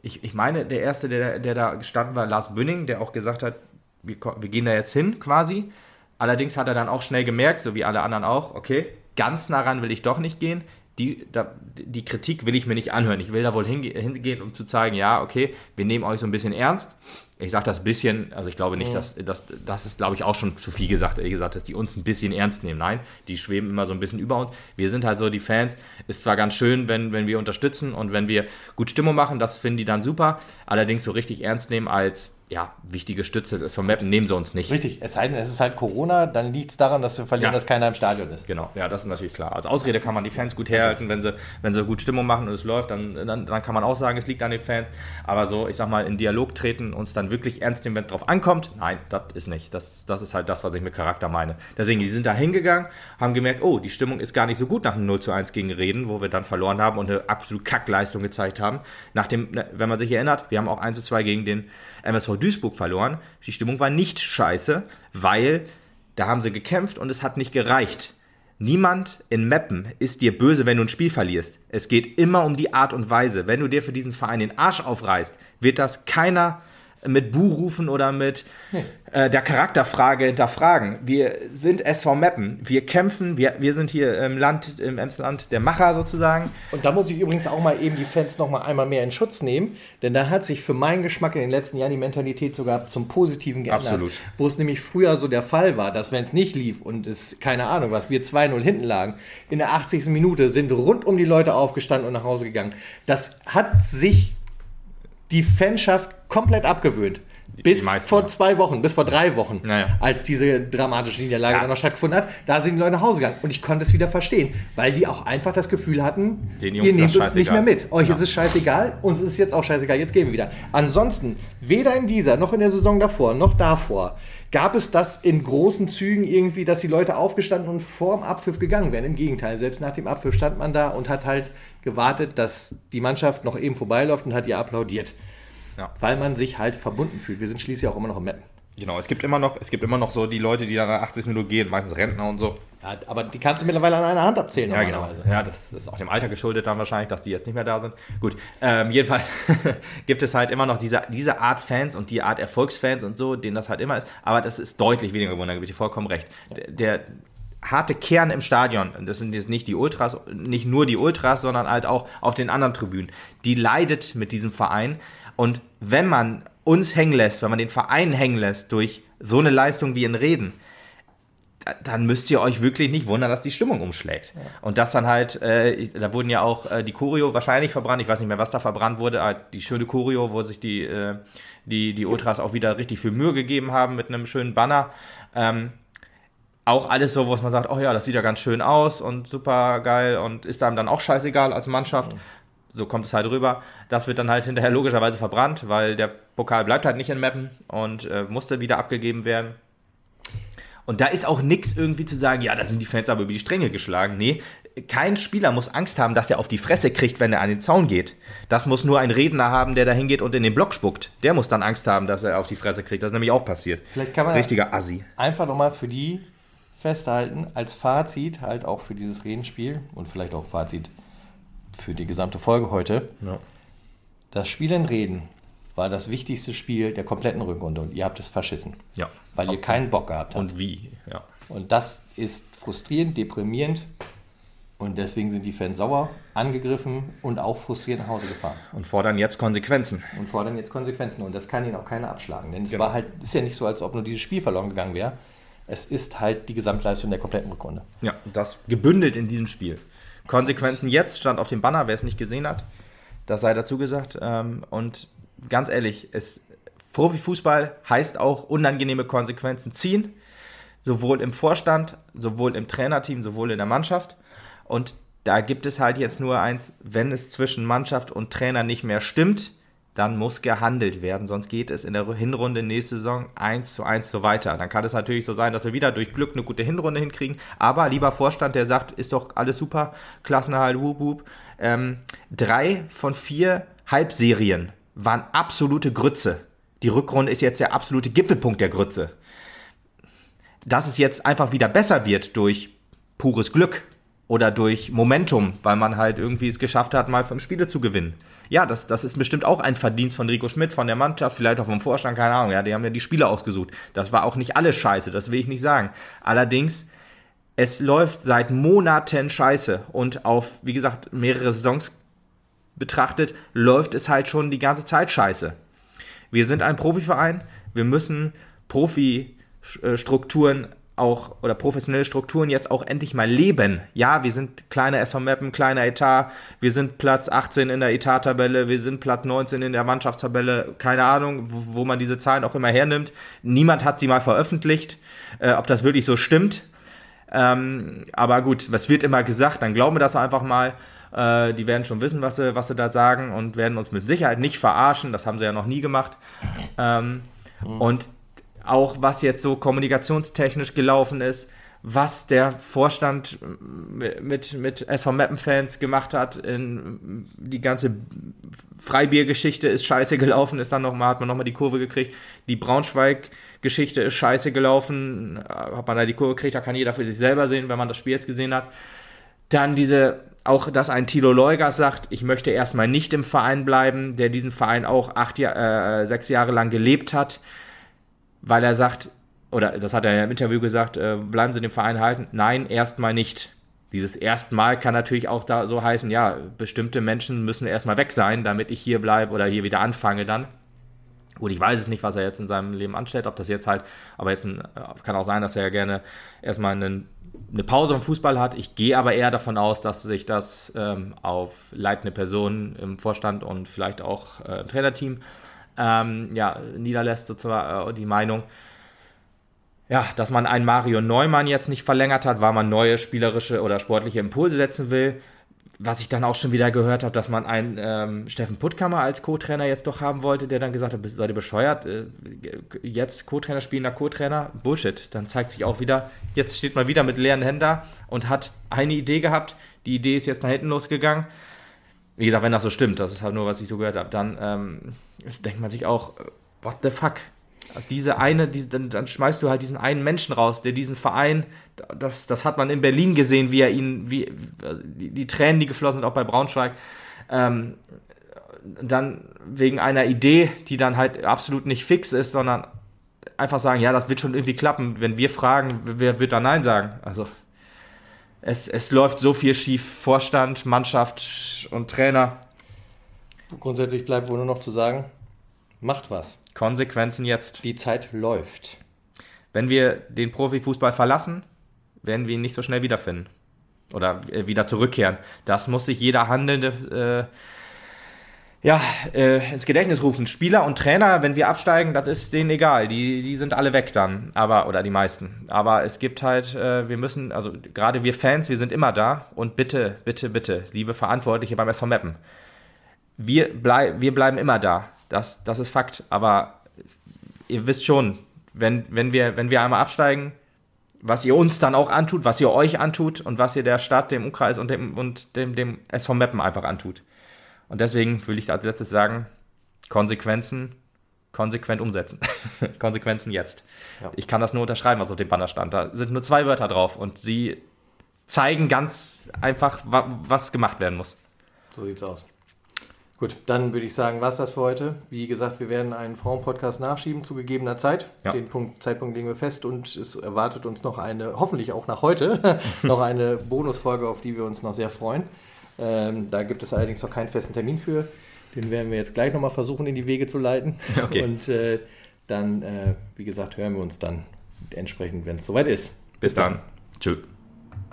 Ich, ich meine, der Erste, der, der da gestanden war, Lars Bünning, der auch gesagt hat, wir, wir gehen da jetzt hin quasi. Allerdings hat er dann auch schnell gemerkt, so wie alle anderen auch, okay, ganz nah ran will ich doch nicht gehen. Die, da, die Kritik will ich mir nicht anhören. Ich will da wohl hinge hingehen, um zu zeigen, ja, okay, wir nehmen euch so ein bisschen ernst. Ich sage das bisschen, also ich glaube nicht, dass das, das ist, glaube ich, auch schon zu viel gesagt, ehrlich gesagt, dass die uns ein bisschen ernst nehmen. Nein, die schweben immer so ein bisschen über uns. Wir sind halt so die Fans. Ist zwar ganz schön, wenn, wenn wir unterstützen und wenn wir gut Stimmung machen, das finden die dann super. Allerdings so richtig ernst nehmen als ja, wichtige Stütze des vom Mappen nehmen sie uns nicht. Richtig, es sei denn, es ist halt Corona, dann liegt es daran, dass wir verlieren, Ja. dass keiner im Stadion ist. Genau, ja, das ist natürlich klar. Als Ausrede kann man die Fans gut herhalten, wenn sie, wenn sie gut Stimmung machen und es läuft, dann, dann, dann kann man auch sagen, es liegt an den Fans. Aber so, ich sag mal, in Dialog treten, uns dann wirklich ernst nehmen, wenn es drauf ankommt, nein, das ist nicht. Das, das ist halt das, was ich mit Charakter meine. Deswegen, die sind da hingegangen, haben gemerkt, oh, die Stimmung ist gar nicht so gut nach einem 0 zu 1 gegen Reden, wo wir dann verloren haben und eine absolute Kackleistung gezeigt haben. Nach dem, ne, wenn man sich erinnert, wir haben auch 1 zu 2 gegen den MSV Duisburg verloren. Die Stimmung war nicht scheiße, weil da haben sie gekämpft und es hat nicht gereicht. Niemand in Meppen ist dir böse, wenn du ein Spiel verlierst. Es geht immer um die Art und Weise. Wenn du dir für diesen Verein den Arsch aufreißt, wird das keiner mit Bu rufen oder mit äh, der Charakterfrage hinterfragen. Wir sind SV Meppen. Wir kämpfen. Wir, wir sind hier im Land, im Emsland der Macher sozusagen. Und da muss ich übrigens auch mal eben die Fans noch mal einmal mehr in Schutz nehmen, denn da hat sich für meinen Geschmack in den letzten Jahren die Mentalität sogar zum Positiven geändert. Absolut. Wo es nämlich früher so der Fall war, dass wenn es nicht lief und es, keine Ahnung was, wir 2-0 hinten lagen, in der 80. Minute sind rund um die Leute aufgestanden und nach Hause gegangen. Das hat sich die Fanschaft komplett abgewöhnt. Bis vor zwei Wochen, bis vor drei Wochen, Naja. als diese dramatische Niederlage Ja. dann noch stattgefunden hat, da sind die Leute nach Hause gegangen. Und ich konnte es wieder verstehen, weil die auch einfach das Gefühl hatten, Den Jungs ihr nehmt uns nicht mehr mit. Euch Ja. ist es scheißegal, uns ist es jetzt auch scheißegal, jetzt gehen wir wieder. Ansonsten, weder in dieser, noch in der Saison davor, noch davor, gab es das in großen Zügen irgendwie, dass die Leute aufgestanden und vorm Abpfiff gegangen wären. Im Gegenteil, selbst nach dem Abpfiff stand man da und hat halt gewartet, dass die Mannschaft noch eben vorbeiläuft und hat ihr applaudiert. Ja. Weil man sich halt verbunden fühlt. Wir sind schließlich auch immer noch im Mappen. Genau, es gibt immer noch, es gibt immer noch so die Leute, die dann nach 80 Minuten gehen, meistens Rentner und so. Ja, aber die kannst du mittlerweile an einer Hand abzählen. Ja, genau. Ja, das ist auch dem Alter geschuldet dann wahrscheinlich, dass die jetzt nicht mehr da sind. Gut, ähm, jedenfalls gibt es halt immer noch diese, diese Art Fans und die Art Erfolgsfans und so, denen das halt immer ist. Aber das ist deutlich weniger geworden, da gebe ich dir vollkommen recht. Der, der harte Kern im Stadion, das sind jetzt nicht die Ultras, nicht nur die Ultras, sondern halt auch auf den anderen Tribünen, die leidet mit diesem Verein. Und wenn man uns hängen lässt, wenn man den Verein hängen lässt durch so eine Leistung wie in Reden, da- dann müsst ihr euch wirklich nicht wundern, dass die Stimmung umschlägt. Und das dann halt, äh, da wurden ja auch äh, die Choreo wahrscheinlich verbrannt, ich weiß nicht mehr, was da verbrannt wurde, aber die schöne Choreo, wo sich die, äh, die, die Ultras auch wieder richtig viel Mühe gegeben haben mit einem schönen Banner. Ähm, auch alles so, wo man sagt, oh ja, das sieht ja ganz schön aus und super geil und ist einem dann auch scheißegal als Mannschaft. So kommt es halt rüber. Das wird dann halt hinterher logischerweise verbrannt, weil der Pokal bleibt halt nicht in Mappen und äh, musste wieder abgegeben werden. Und da ist auch nichts irgendwie zu sagen, ja, da sind die Fans aber über die Stränge geschlagen. Nee, kein Spieler muss Angst haben, dass er auf die Fresse kriegt, wenn er an den Zaun geht. Das muss nur ein Redner haben, der da hingeht und in den Block spuckt. Der muss dann Angst haben, dass er auf die Fresse kriegt. Das ist nämlich auch passiert. Vielleicht kann man- Richtiger Assi. einfach nochmal für die festhalten, als Fazit halt auch für dieses Redenspiel und vielleicht auch Fazit für die gesamte Folge heute. Ja. Das Spiel in Reden war das wichtigste Spiel der kompletten Rückrunde und ihr habt es verschissen, ja. weil ihr keinen Bock gehabt habt. Und wie, ja. Und das ist frustrierend, deprimierend Und deswegen sind die Fans sauer, angegriffen und auch frustriert nach Hause gefahren. Und fordern jetzt Konsequenzen. Und fordern jetzt Konsequenzen. Und das kann ihnen auch keiner abschlagen. Denn es genau. war halt, ist ja nicht so, als ob nur dieses Spiel verloren gegangen wäre. Es ist halt die Gesamtleistung der kompletten Rückrunde. Ja, das gebündelt in diesem Spiel. Konsequenzen jetzt stand auf dem Banner, wer es nicht gesehen hat. Das sei dazu gesagt. Ähm, und ganz ehrlich, es, Profifußball heißt auch unangenehme Konsequenzen ziehen. Sowohl im Vorstand, sowohl im Trainerteam, sowohl in der Mannschaft. Und da gibt es halt jetzt nur eins, wenn es zwischen Mannschaft und Trainer nicht mehr stimmt, dann muss gehandelt werden, sonst geht es in der Hinrunde nächste Saison 1 zu 1 so weiter. Dann kann es natürlich so sein, dass wir wieder durch Glück eine gute Hinrunde hinkriegen, aber lieber Vorstand, der sagt, ist doch alles super, Klassenerhalt, wup, wup. Ähm, drei von vier Halbserien waren absolute Grütze. Die Rückrunde ist jetzt der absolute Gipfelpunkt der Grütze. Dass es jetzt einfach wieder besser wird durch pures Glück, oder durch Momentum, weil man halt irgendwie es geschafft hat, mal fünf Spiele zu gewinnen. Ja, das, das ist bestimmt auch ein Verdienst von Rico Schmidt, von der Mannschaft, vielleicht auch vom Vorstand, keine Ahnung. Ja, die haben ja die Spiele ausgesucht. Das war auch nicht alles scheiße, das will ich nicht sagen. Allerdings, es läuft seit Monaten scheiße und auf, wie gesagt, mehrere Saisons betrachtet, läuft es halt schon die ganze Zeit scheiße. Wir sind ein Profiverein, wir müssen Profi-Strukturen auch oder professionelle Strukturen jetzt auch endlich mal leben. Ja, wir sind kleiner SV Mappen, kleiner Etat, wir sind Platz 18 in der Etat-Tabelle, wir sind Platz 19 in der Mannschaftstabelle, keine Ahnung, wo, wo, man diese Zahlen auch immer hernimmt. Niemand hat sie mal veröffentlicht, äh, ob das wirklich so stimmt. Ähm, aber gut, was wird immer gesagt, dann glauben wir das einfach mal. Äh, die werden schon wissen, was sie, was sie da sagen und werden uns mit Sicherheit nicht verarschen. Das haben sie ja noch nie gemacht. Ähm, mhm. Und auch was jetzt so kommunikationstechnisch gelaufen ist, was der Vorstand mit, mit SV Mappen-Fans gemacht hat. In, die ganze Freibiergeschichte ist scheiße gelaufen, ist dann noch mal, hat man nochmal die Kurve gekriegt. Die Braunschweig-Geschichte ist scheiße gelaufen, hat man da die Kurve gekriegt, da kann jeder für sich selber sehen, wenn man das Spiel jetzt gesehen hat. Dann diese, auch dass ein Tilo Leugas sagt, ich möchte erstmal nicht im Verein bleiben, der diesen Verein auch acht, äh, sechs Jahre lang gelebt hat weil er sagt, oder das hat er ja im Interview gesagt, äh, bleiben Sie dem Verein halten. Nein, erstmal nicht. Dieses erstmal kann natürlich auch da so heißen, ja, bestimmte Menschen müssen erstmal weg sein, damit ich hier bleibe oder hier wieder anfange dann. Gut, ich weiß es nicht, was er jetzt in seinem Leben anstellt, ob das jetzt halt, aber jetzt ein, kann auch sein, dass er ja gerne erstmal einen, eine Pause im Fußball hat. Ich gehe aber eher davon aus, dass sich das ähm, auf leitende Personen im Vorstand und vielleicht auch äh, im Trainerteam ähm, ja, niederlässt, sozusagen äh, die Meinung, ja, dass man einen Mario Neumann jetzt nicht verlängert hat, weil man neue spielerische oder sportliche Impulse setzen will. Was ich dann auch schon wieder gehört habe, dass man einen ähm, Steffen Puttkammer als Co-Trainer jetzt doch haben wollte, der dann gesagt hat, seid ihr bescheuert, äh, jetzt Co-Trainer spielen nach Co-Trainer, Bullshit. Dann zeigt sich auch wieder, jetzt steht man wieder mit leeren Händen da und hat eine Idee gehabt, die Idee ist jetzt nach hinten losgegangen wie gesagt, wenn das so stimmt, das ist halt nur, was ich so gehört habe, dann ähm, denkt man sich auch, äh, what the fuck? Diese eine, diese, dann, dann, schmeißt du halt diesen einen Menschen raus, der diesen Verein, das, das hat man in Berlin gesehen, wie er ihn, wie die, die Tränen, die geflossen sind, auch bei Braunschweig, ähm, dann wegen einer Idee, die dann halt absolut nicht fix ist, sondern einfach sagen, ja, das wird schon irgendwie klappen. Wenn wir fragen, wer wird da Nein sagen? Also es, es läuft so viel schief. Vorstand, Mannschaft und Trainer. Grundsätzlich bleibt wohl nur noch zu sagen, macht was. Konsequenzen jetzt. Die Zeit läuft. Wenn wir den Profifußball verlassen, werden wir ihn nicht so schnell wiederfinden. Oder äh, wieder zurückkehren. Das muss sich jeder Handelnde äh, ja, äh, ins Gedächtnis rufen. Spieler und Trainer, wenn wir absteigen, das ist denen egal. Die, die sind alle weg dann. Aber, oder die meisten. Aber es gibt halt, äh, wir müssen, also gerade wir Fans, wir sind immer da. Und bitte, bitte, bitte, liebe Verantwortliche beim SV Meppen, wir, blei wir bleiben immer da. Das, das ist Fakt. Aber ihr wisst schon, wenn, wenn, wir, wenn wir einmal absteigen, was ihr uns dann auch antut, was ihr euch antut und was ihr der Stadt, dem Umkreis und dem, und dem, dem SV Meppen einfach antut. Und deswegen will ich als letztes sagen, Konsequenzen konsequent umsetzen. Konsequenzen jetzt. Ja. Ich kann das nur unterschreiben, was auf dem Banner stand. Da sind nur zwei Wörter drauf und sie zeigen ganz einfach, was gemacht werden muss. So sieht's aus. Gut, dann würde ich sagen, war es das für heute. Wie gesagt, wir werden einen Frauenpodcast nachschieben zu gegebener Zeit. Ja. Den Punkt, Zeitpunkt legen wir fest und es erwartet uns noch eine, hoffentlich auch nach heute, noch eine Bonusfolge, auf die wir uns noch sehr freuen. Ähm, da gibt es allerdings noch keinen festen Termin für. Den werden wir jetzt gleich nochmal versuchen, in die Wege zu leiten. Okay. Und äh, dann, äh, wie gesagt, hören wir uns dann entsprechend, wenn es soweit ist. Bis dann. Tschüss.